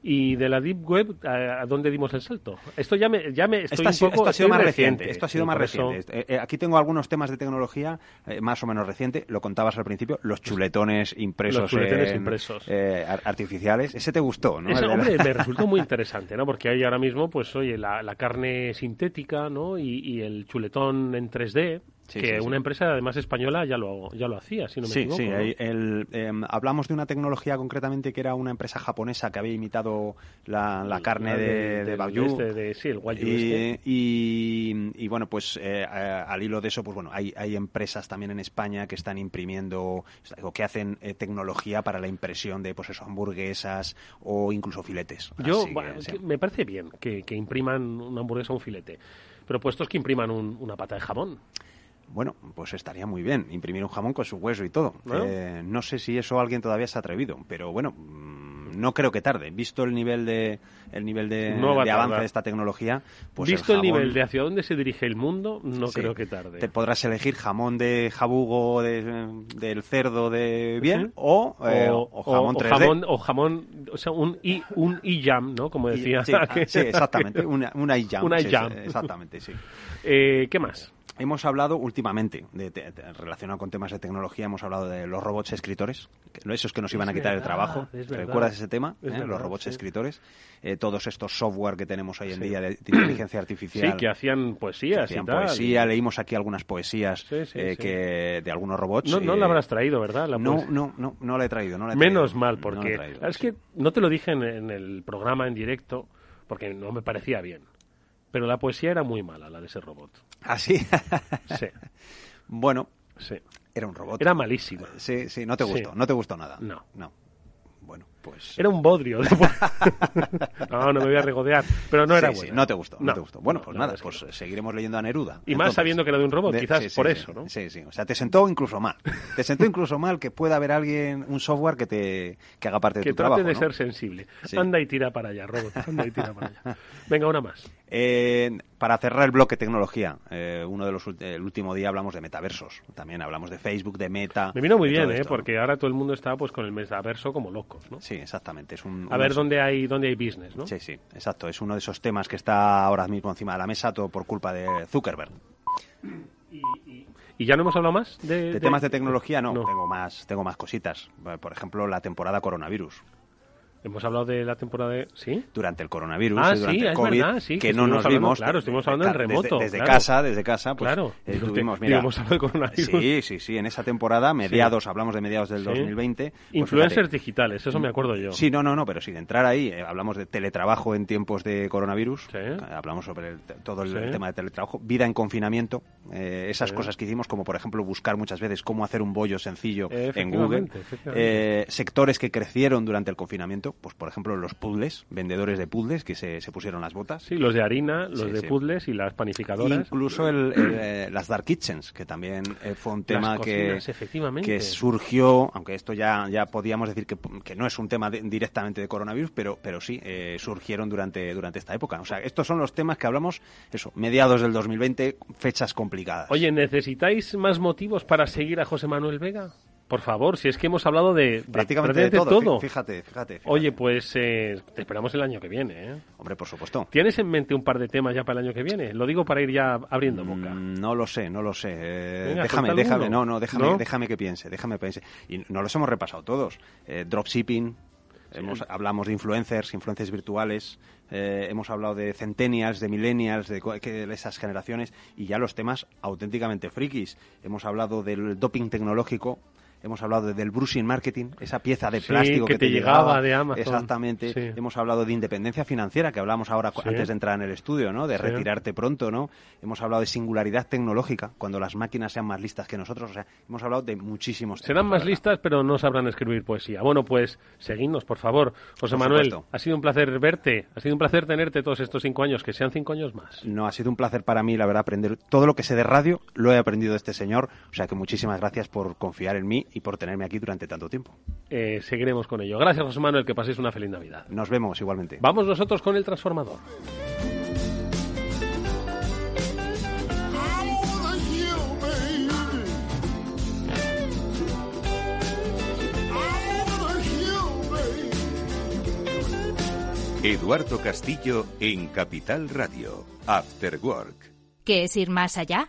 Y de la Deep Web, ¿a, dónde dimos el salto? Esto ya me, ya me estoy Esto ha, un sido, poco... esto ha sido más reciente, reciente. Esto ha sido más reciente. Eh, eh, aquí tengo algunos temas de tecnología eh, más o menos reciente. Lo contabas al principio, los chuletones impresos, Los chuletones en- impresos. eh, ar- artificiales. Ese te gustó, ¿no? Ese, hombre, me *laughs* resultó muy interesante, ¿no? Porque hay ahora mismo, pues, oye, la, la carne sintética, ¿no? Y, y el chuletón en 3D, Sí, que sí, sí. una empresa, además española, ya lo, ya lo hacía, si no me equivoco. sí. ¿no? el, em, hablamos de una tecnología concretamente que era una empresa japonesa que había imitado la, la carne La de, de este, de- sí, el Wagyu y, este. y- y, bueno, pues eh, a- al hilo de eso, pues bueno, hay, hay empresas también en España que están imprimiendo o que hacen eh, tecnología para la impresión de, pues eso, hamburguesas o incluso filetes. Yo, bueno, que me parece bien que, que impriman una hamburguesa o un filete. Pero puestos que impriman un- una pata de jamón. Bueno, pues estaría muy bien imprimir un jamón con su hueso y todo. ¿No? Eh, no sé si eso alguien todavía se ha atrevido, pero bueno, mm, no creo que tarde. Visto el nivel de el nivel de, No avance de esta tecnología, pues Visto el, jamón- nivel de hacia dónde se dirige el mundo, no Sí. creo que tarde. Te podrás elegir jamón de jabugo de- del cerdo de bien Sí. o, eh, o jamón o 3D. jamón, o jamón, o sea, un i, un i-jam, ¿no? Como decía. sí, *laughs* ah, sí, exactamente, una, una i-jam, Una sí, sí, i-jam. exactamente, sí. *laughs* Eh, ¿Qué más? Hemos hablado últimamente, de, de- de- relacionado con temas de tecnología, hemos hablado de los robots escritores, que- esos que nos iban a quitar el trabajo. es verdad. ¿Recuerdas ese tema? Es ¿Eh? verdad, los robots sí. escritores, eh, todos estos software que tenemos hoy en Sí. día de, de inteligencia artificial. Sí, que hacían poesías Hacían y tal. poesía, leímos aquí algunas poesías Sí, sí, eh, sí. que de algunos robots. No, no la habrás traído, ¿verdad? La no, no, no, no la he traído. No la he Menos traído. mal, No la he porque traído, es sí. que no te lo dije en, en el programa en directo, porque no me parecía bien. Pero la poesía era muy mala, la de ese robot. ¿Ah, sí? *laughs* Sí, bueno, sí. era un robot. Era malísima. Sí, sí, no te Sí. gustó, no te gustó nada. No. No. Bueno, pues... Era un bodrio. *laughs* no, no me voy a regodear, pero no era sí, buena. no te gustó, no, No, te gustó. Bueno, no, pues nada, que pues seguiremos leyendo a Neruda. Y más sabiendo que era de un robot, de- quizás sí, por eso, ¿no? Sí, sí. O sea, te sentó incluso mal. *laughs* Te sentó incluso mal que pueda haber alguien, un software que te que haga parte de Que tu trate trabajo. de ¿no? ser sensible. Anda y tira para allá, robot. Anda y tira para allá. *laughs* Venga, una más. Eh, para cerrar el bloque tecnología, eh, uno de los el último día hablamos de metaversos. También hablamos de Facebook, de Meta. Me vino muy bien, ¿eh? ¿no? Porque ahora todo el mundo está pues con el metaverso como locos, ¿no? Sí, exactamente. Es un, A ver dónde hay dónde hay business, ¿no? Sí, sí, exacto. Es uno de esos temas que está ahora mismo encima de la mesa, todo por culpa de Zuckerberg. ¿Y ya no hemos hablado más de, De temas de tecnología, no, tengo más, tengo más cositas. Por ejemplo, la temporada coronavirus. Hemos hablado de la temporada de... ¿Sí? Durante el coronavirus, Ah, eh, durante sí, el es COVID, verdad, sí, que, que no nos hablando, vimos. claro, estuvimos hablando en remoto, Desde, claro. casa, desde casa, pues Claro. eh, tuvimos, mira, hablado de coronavirus. Sí, sí, sí, en esa temporada, mediados, hablamos de mediados del Sí. 2020. pues Influencers fíjate, digitales, eso me acuerdo yo. Sí, no, no, no, pero sin entrar ahí, eh, hablamos de teletrabajo en tiempos de coronavirus, eh, hablamos sobre el- todo el, tema de teletrabajo, vida en confinamiento, eh, esas cosas que hicimos, como por ejemplo buscar muchas veces cómo hacer un bollo sencillo en Google, sectores que crecieron durante el confinamiento, pues por ejemplo los puzzles, vendedores de puzzles que se, se pusieron las botas. Sí, los de harina, los Sí, de sí. puzzles y las panificadoras. Incluso el- el, eh, las Dark Kitchens, que también eh, fue un tema que, cocinas, que surgió, aunque esto ya, ya podíamos decir que, que no es un tema de- directamente de coronavirus, pero, pero sí, eh, surgieron durante, durante esta época. O sea, estos son los temas que hablamos, eso, mediados del 2020, fechas complicadas. Oye, ¿necesitáis más motivos para seguir a José Manuel Vega? Por favor, si es que hemos hablado de de Prácticamente de todo, todo. fí- fíjate, fíjate, fíjate. Oye, pues eh, te esperamos el año que viene, ¿eh? Hombre, por supuesto. ¿Tienes en mente un par de temas ya para el año que viene? Lo digo para ir ya abriendo boca. Mm, No lo sé, no lo sé. Eh, Venga, déjame, déjame, no, no, déjame, ¿No? déjame que piense, déjame que piense. Y no los hemos repasado todos. Eh, dropshipping, hemos, hablamos de influencers, influencers virtuales, eh, hemos hablado de centennials, de millennials, de, de esas generaciones, y ya los temas auténticamente frikis. Hemos hablado del doping tecnológico, hemos hablado de- del brushing marketing, esa pieza de Sí, plástico que que, te llegaba de Amazon. Exactamente. Sí. Hemos hablado de independencia financiera, que hablábamos ahora Sí. antes de entrar en el estudio, ¿no? De retirarte pronto, ¿no? Hemos hablado de singularidad tecnológica, cuando las máquinas sean más listas que nosotros. O sea, hemos hablado de muchísimos temas. Serán más listas, pero no sabrán escribir poesía. Bueno, pues seguidnos, por favor. José Por Manuel, supuesto. ha sido un placer verte. Ha sido un placer tenerte todos estos cinco años, que sean cinco años más. No, ha sido un placer para mí, la verdad, aprender todo lo que sé de radio, lo he aprendido de este señor. O sea que muchísimas gracias por confiar en mí y por tenerme aquí durante tanto tiempo. Eh, seguiremos con ello. Gracias, José Manuel, que paséis una feliz Navidad. Nos vemos igualmente. Vamos nosotros con el transformador. Eduardo Castillo en Capital Radio. After Work. ¿Qué es ir más allá?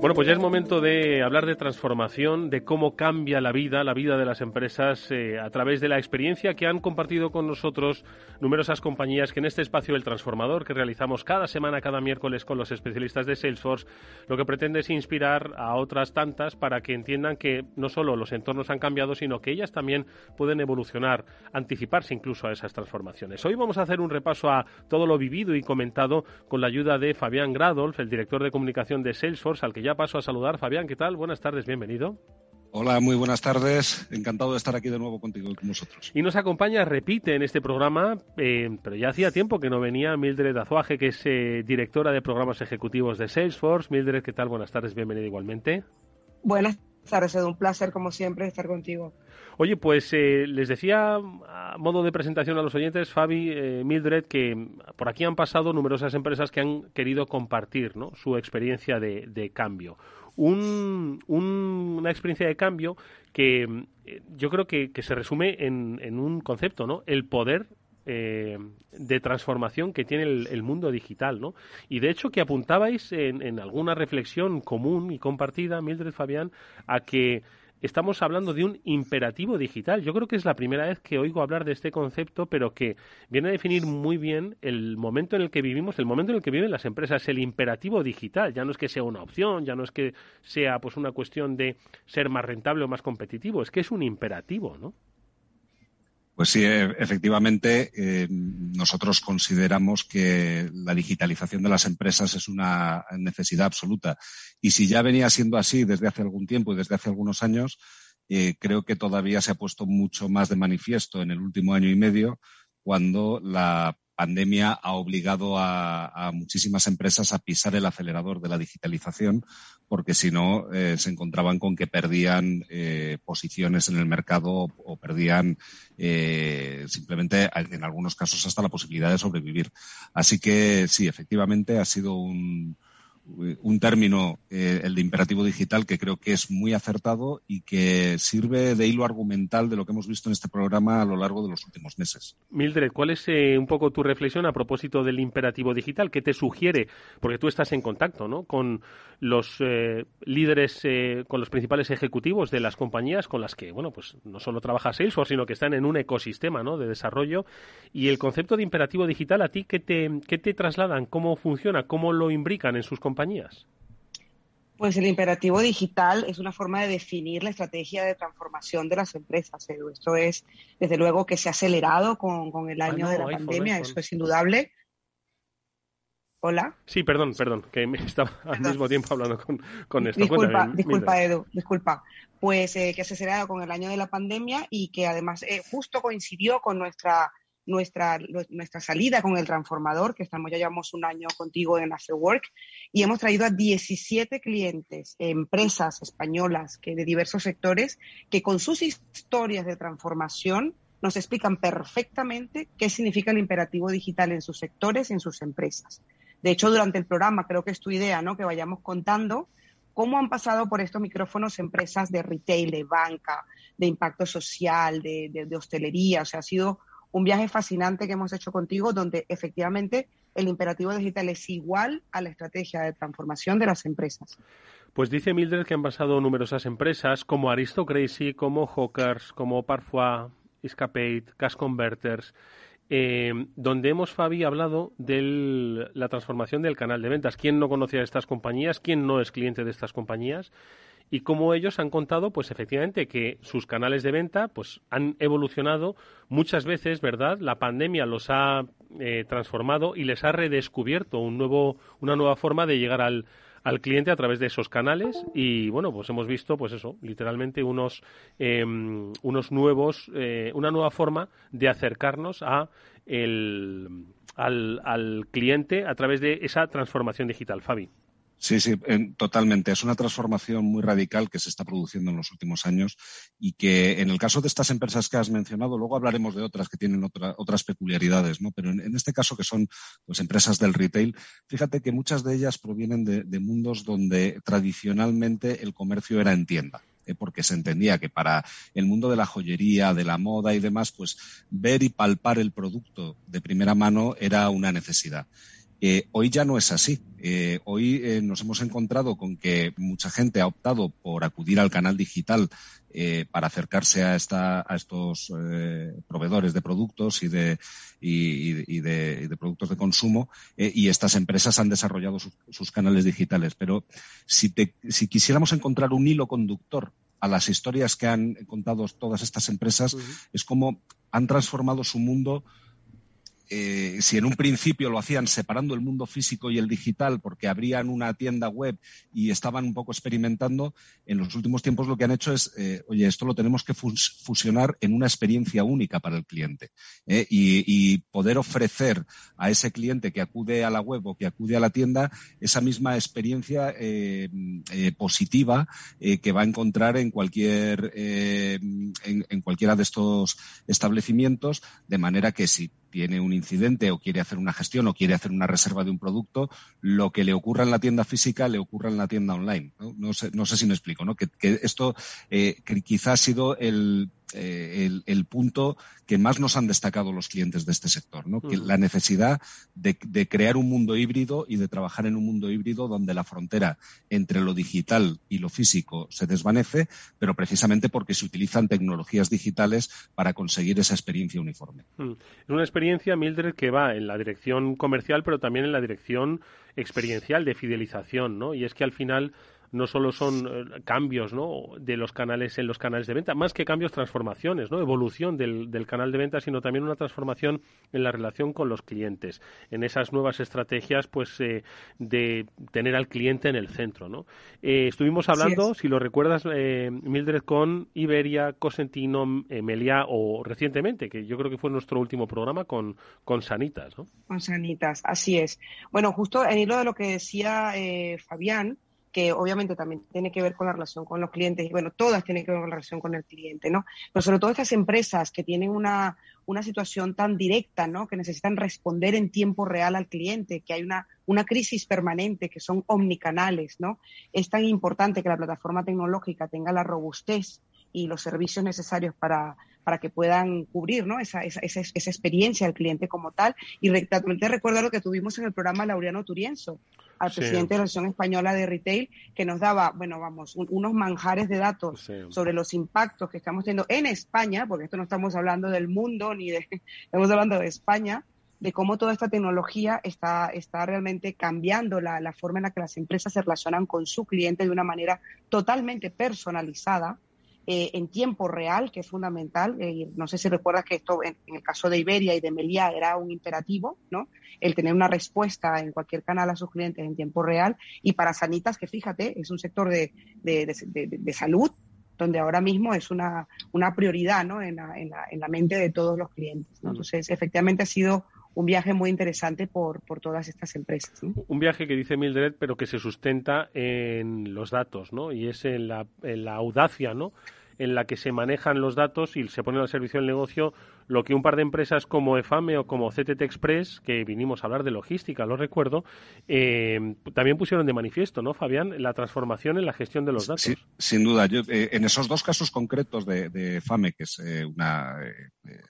Bueno, pues ya es momento de hablar de transformación, de cómo cambia la vida, la vida de las empresas eh, a través de la experiencia que han compartido con nosotros numerosas compañías que en este espacio del transformador que realizamos cada semana, cada miércoles con los especialistas de Salesforce, lo que pretende es inspirar a otras tantas para que entiendan que no solo los entornos han cambiado, sino que ellas también pueden evolucionar, anticiparse incluso a esas transformaciones. Hoy vamos a hacer un repaso a todo lo vivido y comentado con la ayuda de Fabián Gradolf, el director de comunicación de Salesforce, al que ya paso a saludar. Fabián, ¿qué tal? Buenas tardes, bienvenido. Hola, muy buenas tardes. Encantado de estar aquí de nuevo contigo y con vosotros. Y nos acompaña, repite en este programa, eh, pero ya hacía tiempo que no venía Mildred Azuaje, que es eh, directora de programas ejecutivos de Salesforce. Mildred, ¿qué tal? Buenas tardes, bienvenida igualmente. Buenas tardes, es un placer como siempre estar contigo. Oye, pues eh, les decía a modo de presentación a los oyentes, Fabi, eh, Mildred, que por aquí han pasado numerosas empresas que han querido compartir ¿no? su experiencia de, cambio. Un, un, una experiencia de cambio que eh, yo creo que, se resume en, en, un concepto, ¿no? El poder eh, de transformación que tiene el, el, mundo digital, ¿no? Y de hecho que apuntabais en, en alguna reflexión común y compartida, Mildred Fabián, a que estamos hablando de un imperativo digital. Yo creo que es la primera vez que oigo hablar de este concepto, pero que viene a definir muy bien el momento en el que vivimos, el momento en el que viven las empresas, el imperativo digital. Ya no es que sea una opción, ya no es que sea pues una cuestión de ser más rentable o más competitivo, es que es un imperativo, ¿no? Pues sí, efectivamente, eh, nosotros consideramos que la digitalización de las empresas es una necesidad absoluta. Y si ya venía siendo así desde hace algún tiempo y desde hace algunos años, eh, creo que todavía se ha puesto mucho más de manifiesto en el último año y medio, cuando la pandemia ha obligado a, muchísimas empresas a pisar el acelerador de la digitalización, porque si no eh, se encontraban con que perdían eh, posiciones en el mercado o, o perdían eh, simplemente, en algunos casos, hasta la posibilidad de sobrevivir. Así que sí, efectivamente ha sido un, un término, eh, el de imperativo digital, que creo que es muy acertado y que sirve de hilo argumental de lo que hemos visto en este programa a lo largo de los últimos meses. Mildred, ¿cuál es eh, un poco tu reflexión a propósito del imperativo digital? ¿Qué te sugiere? Porque tú estás en contacto ¿no? con los eh, líderes, eh, con los principales ejecutivos de las compañías con las que, bueno, pues no solo trabaja Salesforce, sino que están en un ecosistema ¿no? de desarrollo. Y el concepto de imperativo digital, ¿a ti qué te, qué te trasladan? ¿Cómo funciona? ¿Cómo lo imbrican en sus compañías? Pues el imperativo digital es una forma de definir la estrategia de transformación de las empresas. Esto es, desde luego, que se ha acelerado con, con el año ah, no, de la iPhone, pandemia, iPhone. eso es indudable. Hola. Sí, perdón, perdón, que me *laughs* estaba perdón. al mismo tiempo hablando con, con esto. Disculpa, Cuéntame, disculpa mira. Edu, disculpa. Pues eh, que se ha acelerado con el año de la pandemia y que además eh, justo coincidió con nuestra nuestra, nuestra salida con el transformador, que estamos ya llevamos un año contigo en Afterwork, y hemos traído a 17 clientes, empresas españolas que de diversos sectores, que con sus historias de transformación nos explican perfectamente qué significa el imperativo digital en sus sectores y en sus empresas. De hecho, durante el programa, creo que es tu idea, ¿no? Que vayamos contando cómo han pasado por estos micrófonos empresas de retail, de banca, de impacto social, de, de, de hostelería. O sea, ha sido un viaje fascinante que hemos hecho contigo, donde efectivamente el imperativo digital es igual a la estrategia de transformación de las empresas. Pues dice Mildred que han pasado numerosas empresas como Aristocracy, como Hawkers, como Parfois, Escapade, Cash Converters, eh, donde hemos, Fabi, hablado de la transformación del canal de ventas. ¿Quién no conocía a estas compañías? ¿Quién no es cliente de estas compañías? Y cómo ellos han contado, pues efectivamente, que sus canales de venta pues han evolucionado muchas veces, ¿verdad? La pandemia los ha eh, transformado y les ha redescubierto un nuevo, una nueva forma de llegar al, al cliente a través de esos canales. Y bueno pues hemos visto pues eso literalmente unos eh, unos nuevos eh, una nueva forma de acercarnos a el, al, al cliente a través de esa transformación digital. Fabi Sí, sí, totalmente. Es una transformación muy radical que se está produciendo en los últimos años y que en el caso de estas empresas que has mencionado, luego hablaremos de otras que tienen otra, otras peculiaridades, ¿no? Pero en, este caso que son pues empresas del retail, fíjate que muchas de ellas provienen de, de mundos donde tradicionalmente el comercio era en tienda ¿eh? porque se entendía que para el mundo de la joyería, de la moda y demás, pues ver y palpar el producto de primera mano era una necesidad Eh, hoy ya no es así. Eh, hoy eh, nos hemos encontrado con que mucha gente ha optado por acudir al canal digital para acercarse a, esta, a estos proveedores de productos y de, y, de, productos de consumo y estas empresas han desarrollado sus, canales digitales. Pero si, si quisiéramos encontrar un hilo conductor a las historias que han contado todas estas empresas, es como han transformado su mundo eh, si en un principio lo hacían separando el mundo físico y el digital porque abrían una tienda web y estaban un poco experimentando, en los últimos tiempos lo que han hecho es, eh, oye, esto lo tenemos que fusionar en una experiencia única para el cliente ¿eh? y, poder ofrecer a ese cliente que acude a la web o que acude a la tienda esa misma experiencia positiva que va a encontrar en cualquier en cualquiera de estos establecimientos, de manera que si tiene un incidente o quiere hacer una gestión o quiere hacer una reserva de un producto, lo que le ocurra en la tienda física le ocurra en la tienda online. No, sé, no sé, si me explico, ¿no? Que, esto eh, que quizás ha sido el, eh, el, punto que más nos han destacado los clientes de este sector, ¿no? que la necesidad de, crear un mundo híbrido y de trabajar en un mundo híbrido donde la frontera entre lo digital y lo físico se desvanece, pero precisamente porque se utilizan tecnologías digitales para conseguir esa experiencia uniforme. Una experiencia, Mildred, que va en la dirección comercial, pero también en la dirección experiencial de fidelización, ¿no? Y es que al final no solo son eh, cambios ¿no? de los canales en los canales de venta, más que cambios, transformaciones, ¿no? evolución del, del, canal de venta, sino también una transformación en la relación con los clientes, en esas nuevas estrategias pues eh, de tener al cliente en el centro. ¿no? Eh, estuvimos hablando, si lo recuerdas, Mildred, con Iberia, Cosentino, Meliá o recientemente, que yo creo que fue nuestro último programa con, con Sanitas. ¿no? Con Sanitas, así es. Bueno, justo en hilo de lo que decía Fabián, que obviamente también tiene que ver con la relación con los clientes, y bueno, todas tienen que ver con la relación con el cliente, ¿no? Pero sobre todo estas empresas que tienen una, una situación tan directa, ¿no? Que necesitan responder en tiempo real al cliente, que hay una, una crisis permanente, que son omnicanales, ¿no? Es tan importante que la plataforma tecnológica tenga la robustez y los servicios necesarios para, para que puedan cubrir ¿no? esa, esa, esa, esa experiencia del cliente como tal. Y realmente recuerdo lo que tuvimos en el programa Laureano Turienzo, al presidente de la Asociación Española de Retail, que nos daba, bueno, vamos, unos manjares de datos sobre los impactos que estamos teniendo en España, porque esto no estamos hablando del mundo ni de, *laughs* estamos hablando de España, de cómo toda esta tecnología está, está realmente cambiando la, la forma en la que las empresas se relacionan con su cliente de una manera totalmente personalizada eh, en tiempo real, que es fundamental. Eh, no sé si recuerdas que esto en, el caso de Iberia y de Meliá era un imperativo, ¿no? El tener una respuesta en cualquier canal a sus clientes en tiempo real. Y para Sanitas, que fíjate, es un sector de, de, salud donde ahora mismo es una, una prioridad ¿no? en, la, en, la, en la mente de todos los clientes. Entonces, efectivamente ha sido un viaje muy interesante por, por todas estas empresas. Un viaje que dice Mildred, pero que se sustenta en los datos, ¿no? Y es en la, en la audacia, ¿no? en la que se manejan los datos y se ponen al servicio del negocio lo que un par de empresas como EFAME o como CTT Express, que vinimos a hablar de logística, lo recuerdo, eh, también pusieron de manifiesto, ¿no, Fabián? La transformación en la gestión de los datos. Sí, sin duda. Eh, en esos dos casos concretos de, de FAME, que es eh, una eh,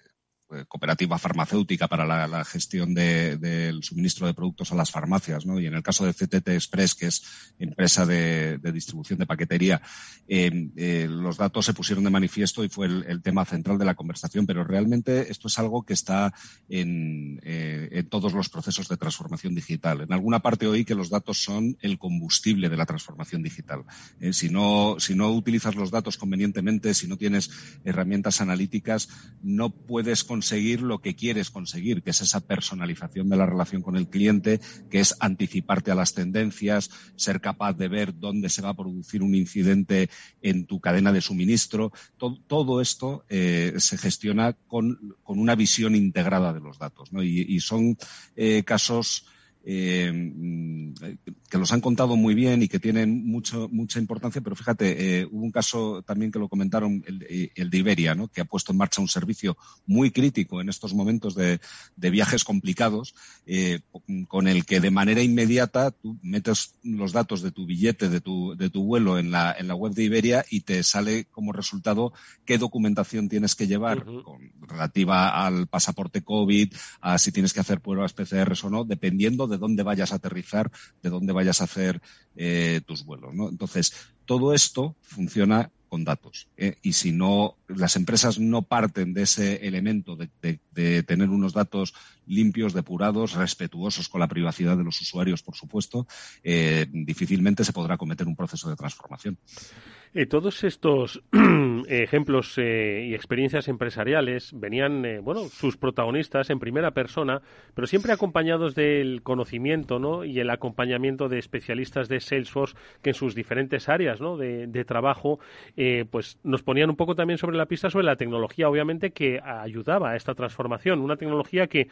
cooperativa farmacéutica para la, gestión del suministro de productos a las farmacias, ¿no? Y en el caso de CTT Express, que es empresa de, distribución de paquetería, em, eh, los datos se pusieron de manifiesto y fue el, tema central de la conversación, pero realmente esto es algo que está en, eh, en, todos los procesos de transformación digital. En alguna parte oí que los datos son el combustible de la transformación digital. si, no, si no utilizas los datos convenientemente, si no tienes herramientas analíticas, no puedes conseguir lo que quieres conseguir, que es esa personalización de la relación con el cliente, que es anticiparte a las tendencias, ser capaz de ver dónde se va a producir un incidente en tu cadena de suministro. Todo, esto eh, se gestiona con, una visión integrada de los datos. Y, son eh, casos eh, que los han contado muy bien y que tienen mucho, mucha importancia, pero fíjate, eh, hubo un caso también que lo comentaron, el, de Iberia, ¿no? que ha puesto en marcha un servicio muy crítico en estos momentos de, viajes complicados, eh, con el que de manera inmediata tú metes los datos de tu billete, de tu, de tu vuelo en la, en la web de Iberia y te sale como resultado qué documentación tienes que llevar relativa al pasaporte COVID, a si tienes que hacer pruebas PCR o no, dependiendo de dónde vayas a aterrizar, de dónde vayas a hacer eh, tus vuelos. ¿no? Entonces, todo esto funciona con datos. ¿eh? Y si no, las empresas no parten de ese elemento de, tener unos datos limpios, depurados, respetuosos con la privacidad de los usuarios, por supuesto, eh, difícilmente se podrá cometer un proceso de transformación. Eh, todos estos *clears throat* ejemplos eh, y experiencias empresariales venían, bueno, sus protagonistas en primera persona, pero siempre acompañados del conocimiento, ¿no? Y el acompañamiento de especialistas de Salesforce que en sus diferentes áreas, de trabajo, eh, pues nos ponían un poco también sobre la pista sobre la tecnología, obviamente, que ayudaba a esta transformación. Una tecnología que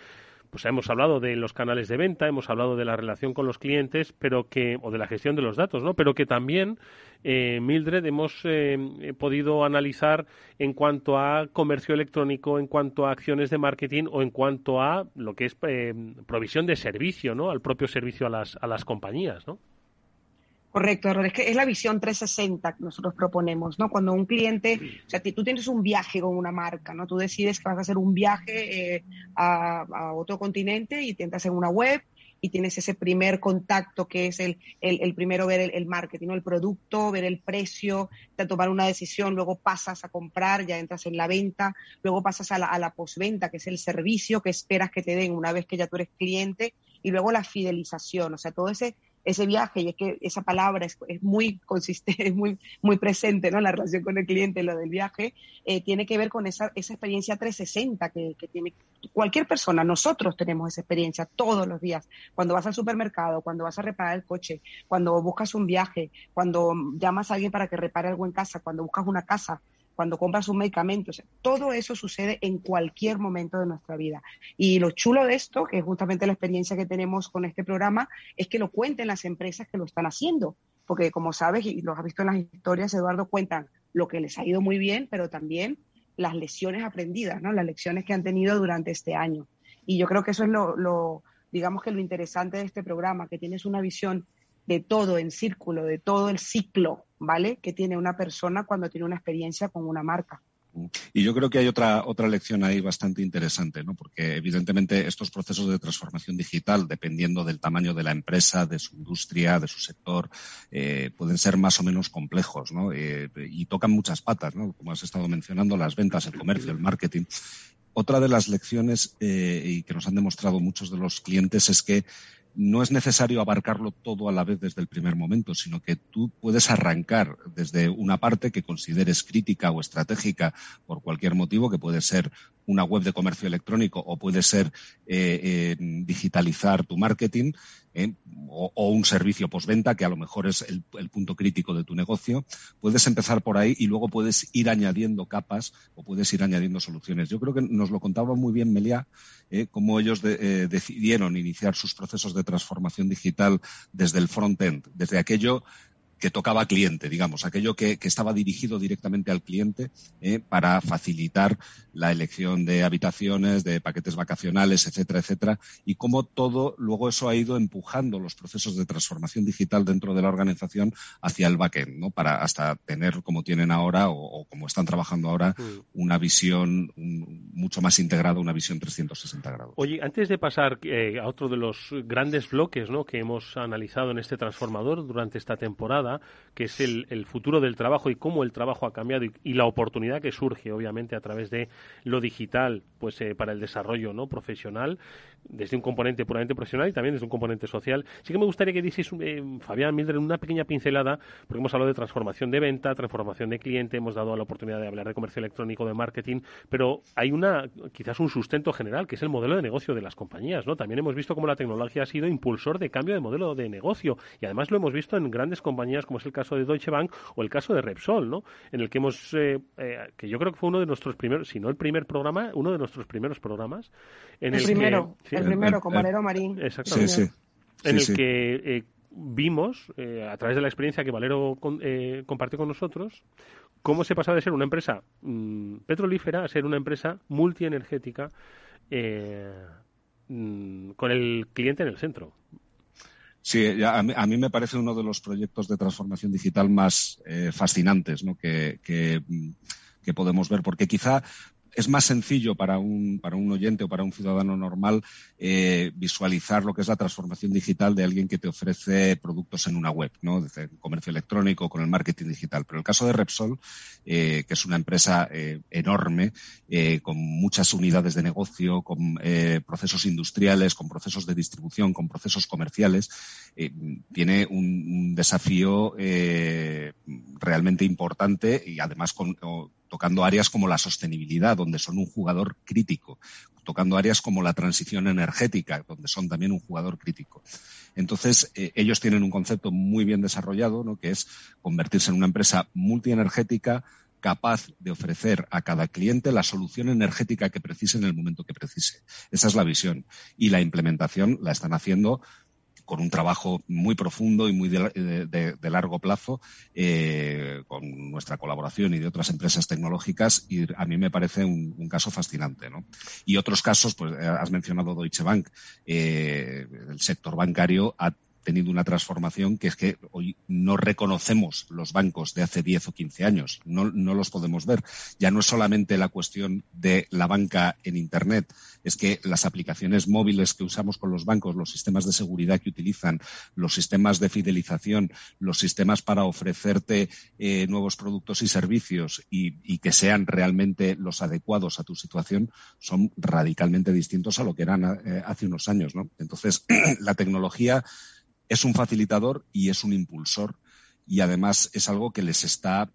pues hemos hablado de los canales de venta, hemos hablado de la relación con los clientes, pero que o de la gestión de los datos, ¿no? Pero que también eh, Mildred hemos eh, podido analizar en cuanto a comercio electrónico, en cuanto a acciones de marketing o en cuanto a lo que es eh, provisión de servicio, ¿no? Al propio servicio a las a las compañías, ¿no? Correcto. Es que es la visión 360 que nosotros proponemos, ¿no? Cuando un cliente, o sea, tú tienes un viaje con una marca, ¿no? Tú decides que vas a hacer un viaje eh, a, otro continente y te entras en una web y tienes ese primer contacto que es el, el, primero ver el, marketing, ¿no? el producto, ver el precio, de tomar una decisión, luego pasas a comprar, ya entras en la venta, luego pasas a la, a la postventa, que es el servicio que esperas que te den una vez que ya tú eres cliente, y luego la fidelización, o sea, todo ese ese viaje, y es que esa palabra es, es muy consistente, *laughs* es muy, muy presente, ¿no? La relación con el cliente, lo del viaje, eh, tiene que ver con esa, esa experiencia 360 que, que tiene cualquier persona. Nosotros tenemos esa experiencia todos los días. Cuando vas al supermercado, cuando vas a reparar el coche, cuando buscas un viaje, cuando llamas a alguien para que repare algo en casa, cuando buscas una casa, cuando compras un medicamento. O sea, todo eso sucede en cualquier momento de nuestra vida. Y lo chulo de esto, que es justamente la experiencia que tenemos con este programa, es que lo cuenten las empresas que lo están haciendo. Porque como sabes, y lo has visto en las historias, Eduardo, cuentan lo que les ha ido muy bien, pero también las lecciones aprendidas, ¿no? Las lecciones que han tenido durante este año. Y yo creo que eso es lo, lo digamos que lo interesante de este programa, que tienes una visión de todo en círculo, de todo el ciclo, ¿vale? Que tiene una persona cuando tiene una experiencia con una marca. Y yo creo que hay otra, otra lección ahí bastante interesante, ¿no? Porque evidentemente estos procesos de transformación digital, dependiendo del tamaño de la empresa, de su industria, de su sector, eh, pueden ser más o menos complejos, ¿no? Eh, y tocan muchas patas, ¿no? Como has estado mencionando, las ventas, el comercio, el marketing. Otra de las lecciones eh, y que nos han demostrado muchos de los clientes es que no es necesario abarcarlo todo a la vez desde el primer momento, sino que tú puedes arrancar desde una parte que consideres crítica o estratégica por cualquier motivo, que puede ser una web de comercio electrónico o puede ser eh, eh, digitalizar tu marketing o, un servicio postventa, que a lo mejor es el, punto crítico de tu negocio. Puedes empezar por ahí y luego puedes ir añadiendo capas o puedes ir añadiendo soluciones. Yo creo que nos lo contaba muy bien Meliá, eh, cómo ellos eh, decidieron iniciar sus procesos de transformación digital desde el front-end, desde aquello que tocaba cliente, digamos, aquello que, que estaba dirigido directamente al cliente eh, para facilitar la elección de habitaciones, de paquetes vacacionales, etcétera, etcétera, y cómo todo luego eso ha ido empujando los procesos de transformación digital dentro de la organización hacia el backend, ¿no? Para hasta tener como tienen ahora o, o como están trabajando ahora mm. una visión un, mucho más integrada, una visión 360 grados. Oye, antes de pasar eh, a otro de los grandes bloques, ¿no? Que hemos analizado en este transformador durante esta temporada que es el, futuro del trabajo y cómo el trabajo ha cambiado y, y, la oportunidad que surge, obviamente, a través de lo digital, pues eh, para el desarrollo no profesional, desde un componente puramente profesional y también desde un componente social. Sí que me gustaría que dices, eh, Fabián Mildred, una pequeña pincelada, porque hemos hablado de transformación de venta, transformación de cliente, hemos dado la oportunidad de hablar de comercio electrónico, de marketing, pero hay una, quizás un sustento general, que es el modelo de negocio de las compañías, ¿no? También hemos visto cómo la tecnología ha sido impulsor de cambio de modelo de negocio y además lo hemos visto en grandes compañías como es el caso de Deutsche Bank o el caso de Repsol, ¿no? En el que hemos, eh, eh, que yo creo que fue uno de nuestros primeros, si no el primer programa, uno de nuestros primeros programas. En el, el primero, que, el, primero, con Valero Marín. Exactamente. Sí, sí. En Sí, el sí. que eh, vimos, eh, a través de la experiencia que Valero con, eh, compartió con nosotros, cómo se pasaba de ser una empresa mmm, petrolífera a ser una empresa multienergética eh, mmm, con el cliente en el centro. Sí, a mí, a me parece uno de los proyectos de transformación digital más eh, fascinantes ¿no? que, que, que, podemos ver, porque quizá es más sencillo para un, para un oyente o para un ciudadano normal eh, visualizar lo que es la transformación digital de alguien que te ofrece productos en una web, ¿no? Desde comercio electrónico, con el marketing digital. Pero el caso de Repsol, eh, que es una empresa eh, enorme, con muchas unidades de negocio, con procesos industriales, con procesos de distribución, con procesos comerciales, tiene un, desafío realmente importante y además con, tocando áreas como la sostenibilidad, donde son un jugador crítico, tocando áreas como la transición energética, donde son también un jugador crítico. Entonces, eh, ellos tienen un concepto muy bien desarrollado, ¿no? que es convertirse en una empresa multienergética capaz de ofrecer a cada cliente la solución energética que precise en el momento que precise. Esa es la visión. Y la implementación la están haciendo con un trabajo muy profundo y muy de, de, de largo plazo, eh, con nuestra colaboración y de otras empresas tecnológicas, y a mí me parece un, caso fascinante. ¿no? Y otros casos, pues has mencionado Deutsche Bank, eh, el sector bancario ha tenido una transformación que es que hoy no reconocemos los bancos de hace 10 o 15 años, no, no, los podemos ver. Ya no es solamente la cuestión de la banca en Internet, es que las aplicaciones móviles que usamos con los bancos, los sistemas de seguridad que utilizan, los sistemas de fidelización, los sistemas para ofrecerte eh, nuevos productos y servicios y, que sean realmente los adecuados a tu situación, son radicalmente distintos a lo que eran eh, hace unos años. ¿no? Entonces, *clears throat* la tecnología es un facilitador y es un impulsor y además es algo que les está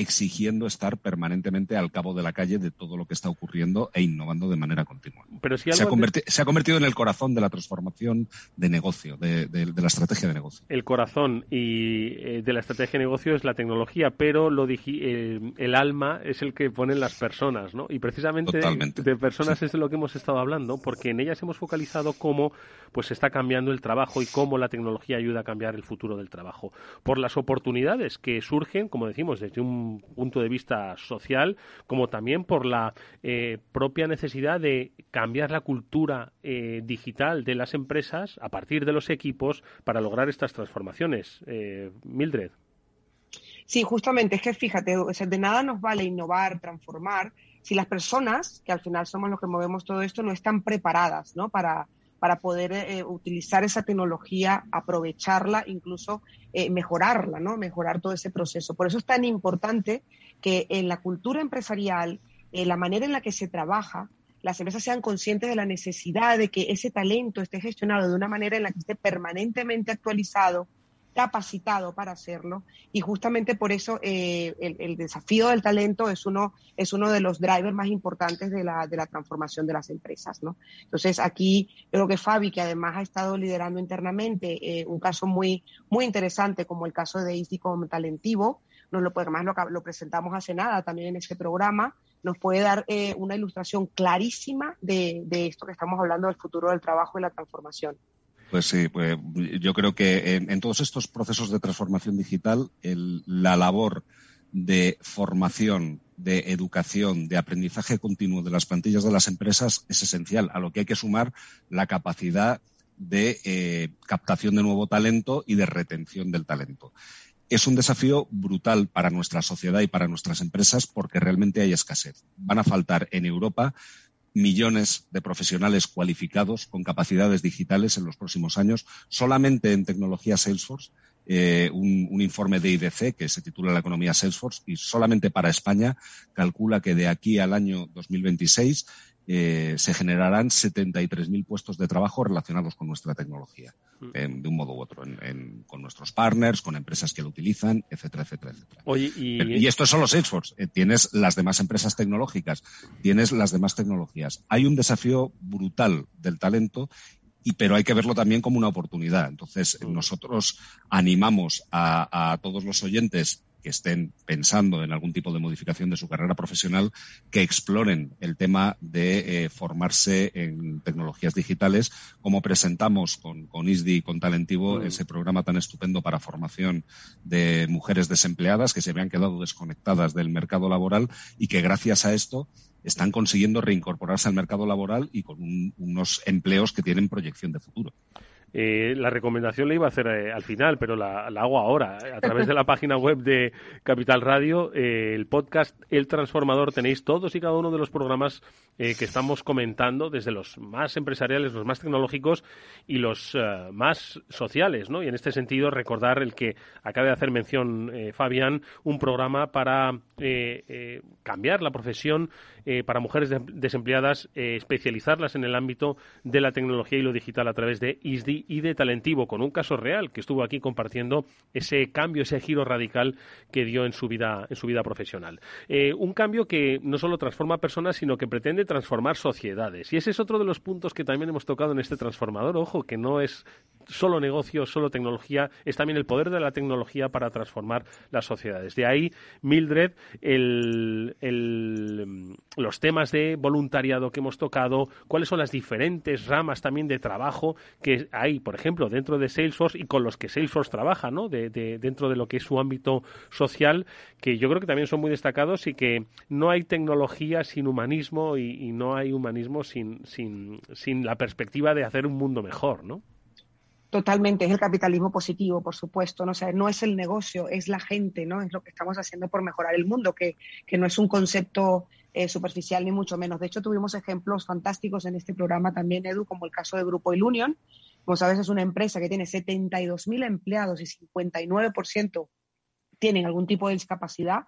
exigiendo estar permanentemente al cabo de la calle de todo lo que está ocurriendo e innovando de manera continua. Pero si se, ha se, ha convertido en el corazón de la transformación de negocio, de, de, de la estrategia de negocio. El corazón y eh, de la estrategia de negocio es la tecnología, pero lo eh, el alma es el que ponen las personas, ¿no? Y precisamente Totalmente. de personas sí. es de lo que hemos estado hablando, porque en ellas hemos focalizado cómo pues está cambiando el trabajo y cómo la tecnología ayuda a cambiar el futuro del trabajo. Por las oportunidades que surgen, como decimos, desde un punto de vista social, como también por la eh, propia necesidad de cambiar la cultura eh, digital de las empresas a partir de los equipos para lograr estas transformaciones. Eh, Mildred. Sí, justamente, es que fíjate, o de nada nos vale innovar, transformar, si las personas, que al final somos los que movemos todo esto, no están preparadas ¿no? para, para poder eh, utilizar esa tecnología, aprovecharla, incluso eh, mejorarla, ¿no? Mejorar todo ese proceso. Por eso es tan importante que en la cultura empresarial, en la manera en la que se trabaja, las empresas sean conscientes de la necesidad de que ese talento esté gestionado de una manera en la que esté permanentemente actualizado, capacitado para hacerlo y justamente por eso eh, el, desafío del talento es uno, es uno de los drivers más importantes de la, de la transformación de las empresas. ¿no? Entonces aquí creo que Fabi, que además ha estado liderando internamente eh, un caso muy, muy interesante como el caso de ISDI como talentivo, nos lo, además lo, lo, presentamos hace nada también en este programa, nos puede dar eh, una ilustración clarísima de, de esto que estamos hablando del futuro del trabajo y la transformación. Pues sí, pues yo creo que en, todos estos procesos de transformación digital, el, la labor de formación, de educación, de aprendizaje continuo de las plantillas de las empresas es esencial, a lo que hay que sumar la capacidad de eh, captación de nuevo talento y de retención del talento. Es un desafío brutal para nuestra sociedad y para nuestras empresas porque realmente hay escasez. Van a faltar en Europa millones de profesionales cualificados con capacidades digitales en los próximos años, solamente en tecnología Salesforce, eh, un, un, informe de IDC que se titula La economía Salesforce y solamente para España calcula que de aquí al año 2026 eh, se generarán 73.000 puestos de trabajo relacionados con nuestra tecnología, eh, de un modo u otro, en, en, con nuestros partners, con empresas que lo utilizan, etcétera, etcétera, etcétera. Oye, y... y esto es solo Salesforce. Eh, tienes las demás empresas tecnológicas, tienes las demás tecnologías. Hay un desafío brutal del talento y, pero hay que verlo también como una oportunidad. Entonces, nosotros animamos a, a todos los oyentes que estén pensando en algún tipo de modificación de su carrera profesional, que exploren el tema de eh, formarse en tecnologías digitales, como presentamos con, con ISDI y con Talentivo, mm. ese programa tan estupendo para formación de mujeres desempleadas que se habían quedado desconectadas del mercado laboral y que gracias a esto están consiguiendo reincorporarse al mercado laboral y con un, unos empleos que tienen proyección de futuro. Eh, la recomendación la iba a hacer eh, al final, pero la, hago ahora. A través de la página web de Capital Radio, eh, el podcast El Transformador, tenéis todos y cada uno de los programas que estamos comentando, desde los más empresariales, los más tecnológicos y los más sociales. ¿no? Y en este sentido, recordar el que acaba de hacer mención Fabián, un programa para cambiar la profesión para mujeres desempleadas, especializarlas en el ámbito de la tecnología y lo digital a través de ISDI y de Talentivo, con un caso real que estuvo aquí compartiendo ese cambio, ese giro radical que dio en su vida, en su vida profesional. Eh, un cambio que no solo transforma personas, sino que pretende transformar sociedades. Y ese es otro de los puntos que también hemos tocado en este transformador. Ojo, que no es solo negocio, solo tecnología, es también el poder de la tecnología para transformar las sociedades. De ahí, Mildred, los temas de voluntariado que hemos tocado, cuáles son las diferentes ramas también de trabajo que hay, por ejemplo, dentro de Salesforce y con los que Salesforce trabaja, ¿no? De, dentro de lo que es su ámbito social, que yo creo que también son muy destacados y que no hay tecnología sin humanismo y, y no hay humanismo sin, sin, sin la perspectiva de hacer un mundo mejor, ¿no? Totalmente, es el capitalismo positivo, por supuesto, ¿no? O no es el negocio, es la gente, ¿no? Es lo que estamos haciendo por mejorar el mundo, que, que no es un concepto eh, superficial ni mucho menos. De hecho, tuvimos ejemplos fantásticos en este programa también, Edu, como el caso de Grupo Ilunion. Como sabes, es una empresa que tiene 72.000 empleados y 59% tienen algún tipo de discapacidad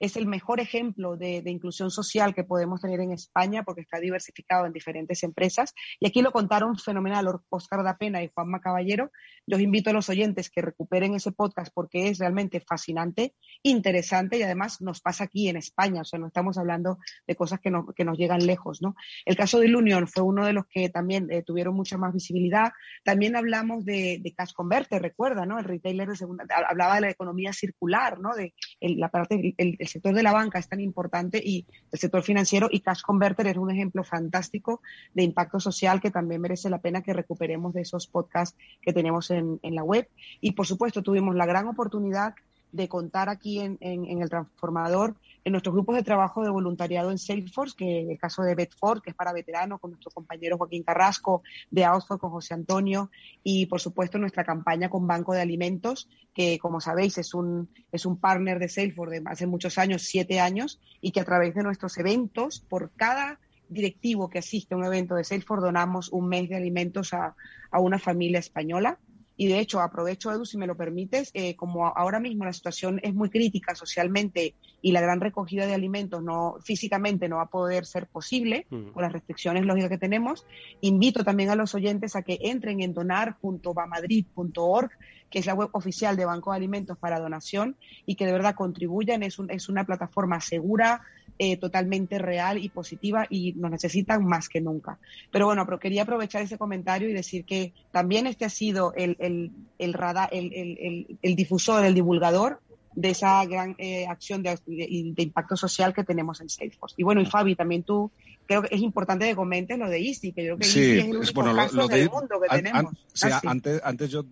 es el mejor ejemplo de, inclusión social que podemos tener en España porque está diversificado en diferentes empresas. Y aquí lo contaron fenomenal Oscar da Pena y Juanma Caballero. Los invito a los oyentes que recuperen ese podcast porque es realmente fascinante, interesante y además nos pasa aquí en España. O sea, no estamos hablando de cosas que, que nos llegan lejos. ¿no? El caso de Union fue uno de los que también eh, tuvieron mucha más visibilidad. También hablamos de, de Cash Converter, recuerda, ¿no? El retailer de segunda, hablaba de la economía circular, ¿no? De la parte, el, el sector de la banca es tan importante y el sector financiero y Cash Converter es un ejemplo fantástico de impacto social que también merece la pena que recuperemos de esos podcasts que tenemos en, en la web. Y por supuesto tuvimos la gran oportunidad de contar aquí en, en, el transformador en nuestros grupos de trabajo de voluntariado en Salesforce, que en el caso de Bedford, que es para veteranos, con nuestro compañero Joaquín Carrasco, de Oxford con José Antonio, y por supuesto nuestra campaña con Banco de Alimentos, que como sabéis es un, es un partner de Salesforce de hace muchos años, siete años, y que a través de nuestros eventos, por cada directivo que asiste a un evento de Salesforce, donamos un mes de alimentos a, a una familia española y de hecho, aprovecho, Edu, si me lo permites, eh, como ahora mismo la situación es muy crítica socialmente y la gran recogida de alimentos no físicamente no va a poder ser posible con las restricciones lógicas que tenemos, invito también a los oyentes a que entren en donar.bamadrid.org que es la web oficial de Banco de Alimentos para donación y que de verdad contribuyan. Es, un, es una plataforma segura, eh, totalmente real y positiva y nos necesitan más que nunca. Pero bueno, pero quería aprovechar ese comentario y decir que también este ha sido el, el, el, radar, el, el, el difusor, el divulgador de esa gran eh, acción de, de, de, impacto social que tenemos en Salesforce. Y bueno, y Fabi, también tú creo que es importante que comentes lo de ISTI, que yo creo que sí, es el único bueno, caso lo, lo de, del mundo que an, tenemos. An, o sea, Ah, sí. antes, antes yo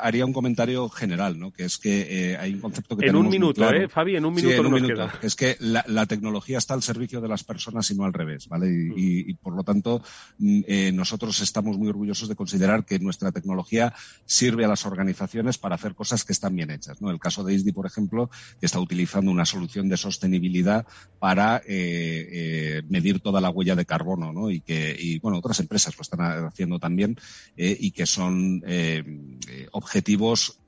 haría un comentario general, ¿no? Que es que eh, hay un concepto que En tenemos un muy minuto, claro. ¿eh, Fabi? En un Sí, minuto en un nos minuto. queda. Es que la, la tecnología está al servicio de las personas y no al revés, ¿vale? Y, y- y, por lo tanto, mm, eh, nosotros estamos muy orgullosos de considerar que nuestra tecnología sirve a las organizaciones para hacer cosas que están bien hechas, ¿no? El caso de ISDI, por ejemplo, que está utilizando una solución de sostenibilidad para eh, eh, medir toda la huella de carbono, ¿no? Y que, y bueno, otras empresas lo están haciendo también eh, y que son objetivos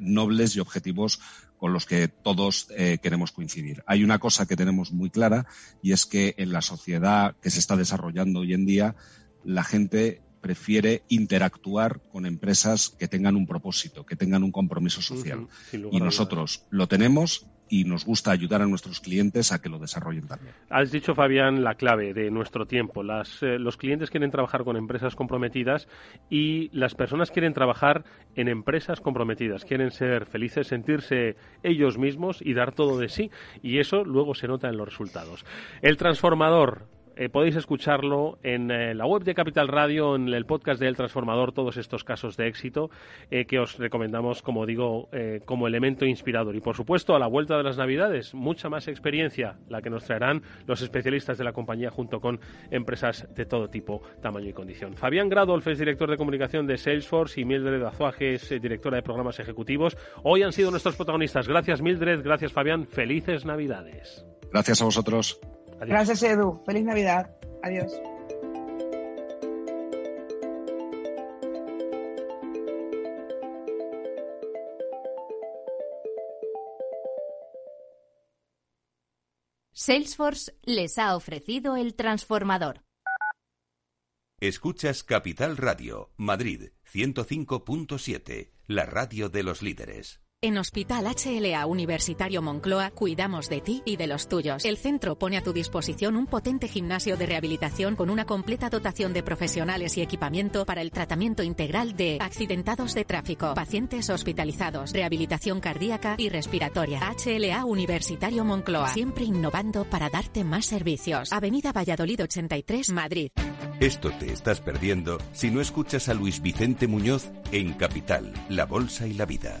nobles y objetivos con los que todos queremos coincidir. Hay una cosa que tenemos muy clara y es que en la sociedad que se está desarrollando hoy en día, la gente prefiere interactuar con empresas que tengan un propósito, que tengan un compromiso social. Y nosotros lo tenemos y nos gusta ayudar a nuestros clientes a que lo desarrollen también. Has dicho, Fabián, la clave de nuestro tiempo. Las, eh, los clientes quieren trabajar con empresas comprometidas y las personas quieren trabajar en empresas comprometidas. Quieren ser felices, sentirse ellos mismos y dar todo de sí. Y eso luego se nota en los resultados. El transformador. Eh, podéis escucharlo en eh, la web de Capital Radio, en el podcast de El Transformador, todos estos casos de éxito eh, que os recomendamos, como digo, como elemento inspirador. Y por supuesto, a la vuelta de las Navidades, mucha más experiencia la que nos traerán los especialistas de la compañía junto con empresas de todo tipo, tamaño y condición. Fabián Gradolf es director de comunicación de Salesforce y Mildred Azuaje es directora de programas ejecutivos. Hoy han sido nuestros protagonistas. Gracias Mildred, gracias Fabián. Felices Navidades. Gracias a vosotros. Gracias, Edu. Feliz Navidad. Adiós. Salesforce les ha ofrecido el transformador. Escuchas Capital Radio, Madrid 105.7, la radio de los líderes. En Hospital HLA Universitario Moncloa cuidamos de ti y de los tuyos. El centro pone a tu disposición un potente gimnasio de rehabilitación con una completa dotación de profesionales y equipamiento para el tratamiento integral de accidentados de tráfico, pacientes hospitalizados, rehabilitación cardíaca y respiratoria. HLA Universitario Moncloa, siempre innovando para darte más servicios. Avenida Valladolid 83, Madrid. Esto te estás perdiendo si no escuchas a Luis Vicente Muñoz en Capital, La Bolsa y la Vida.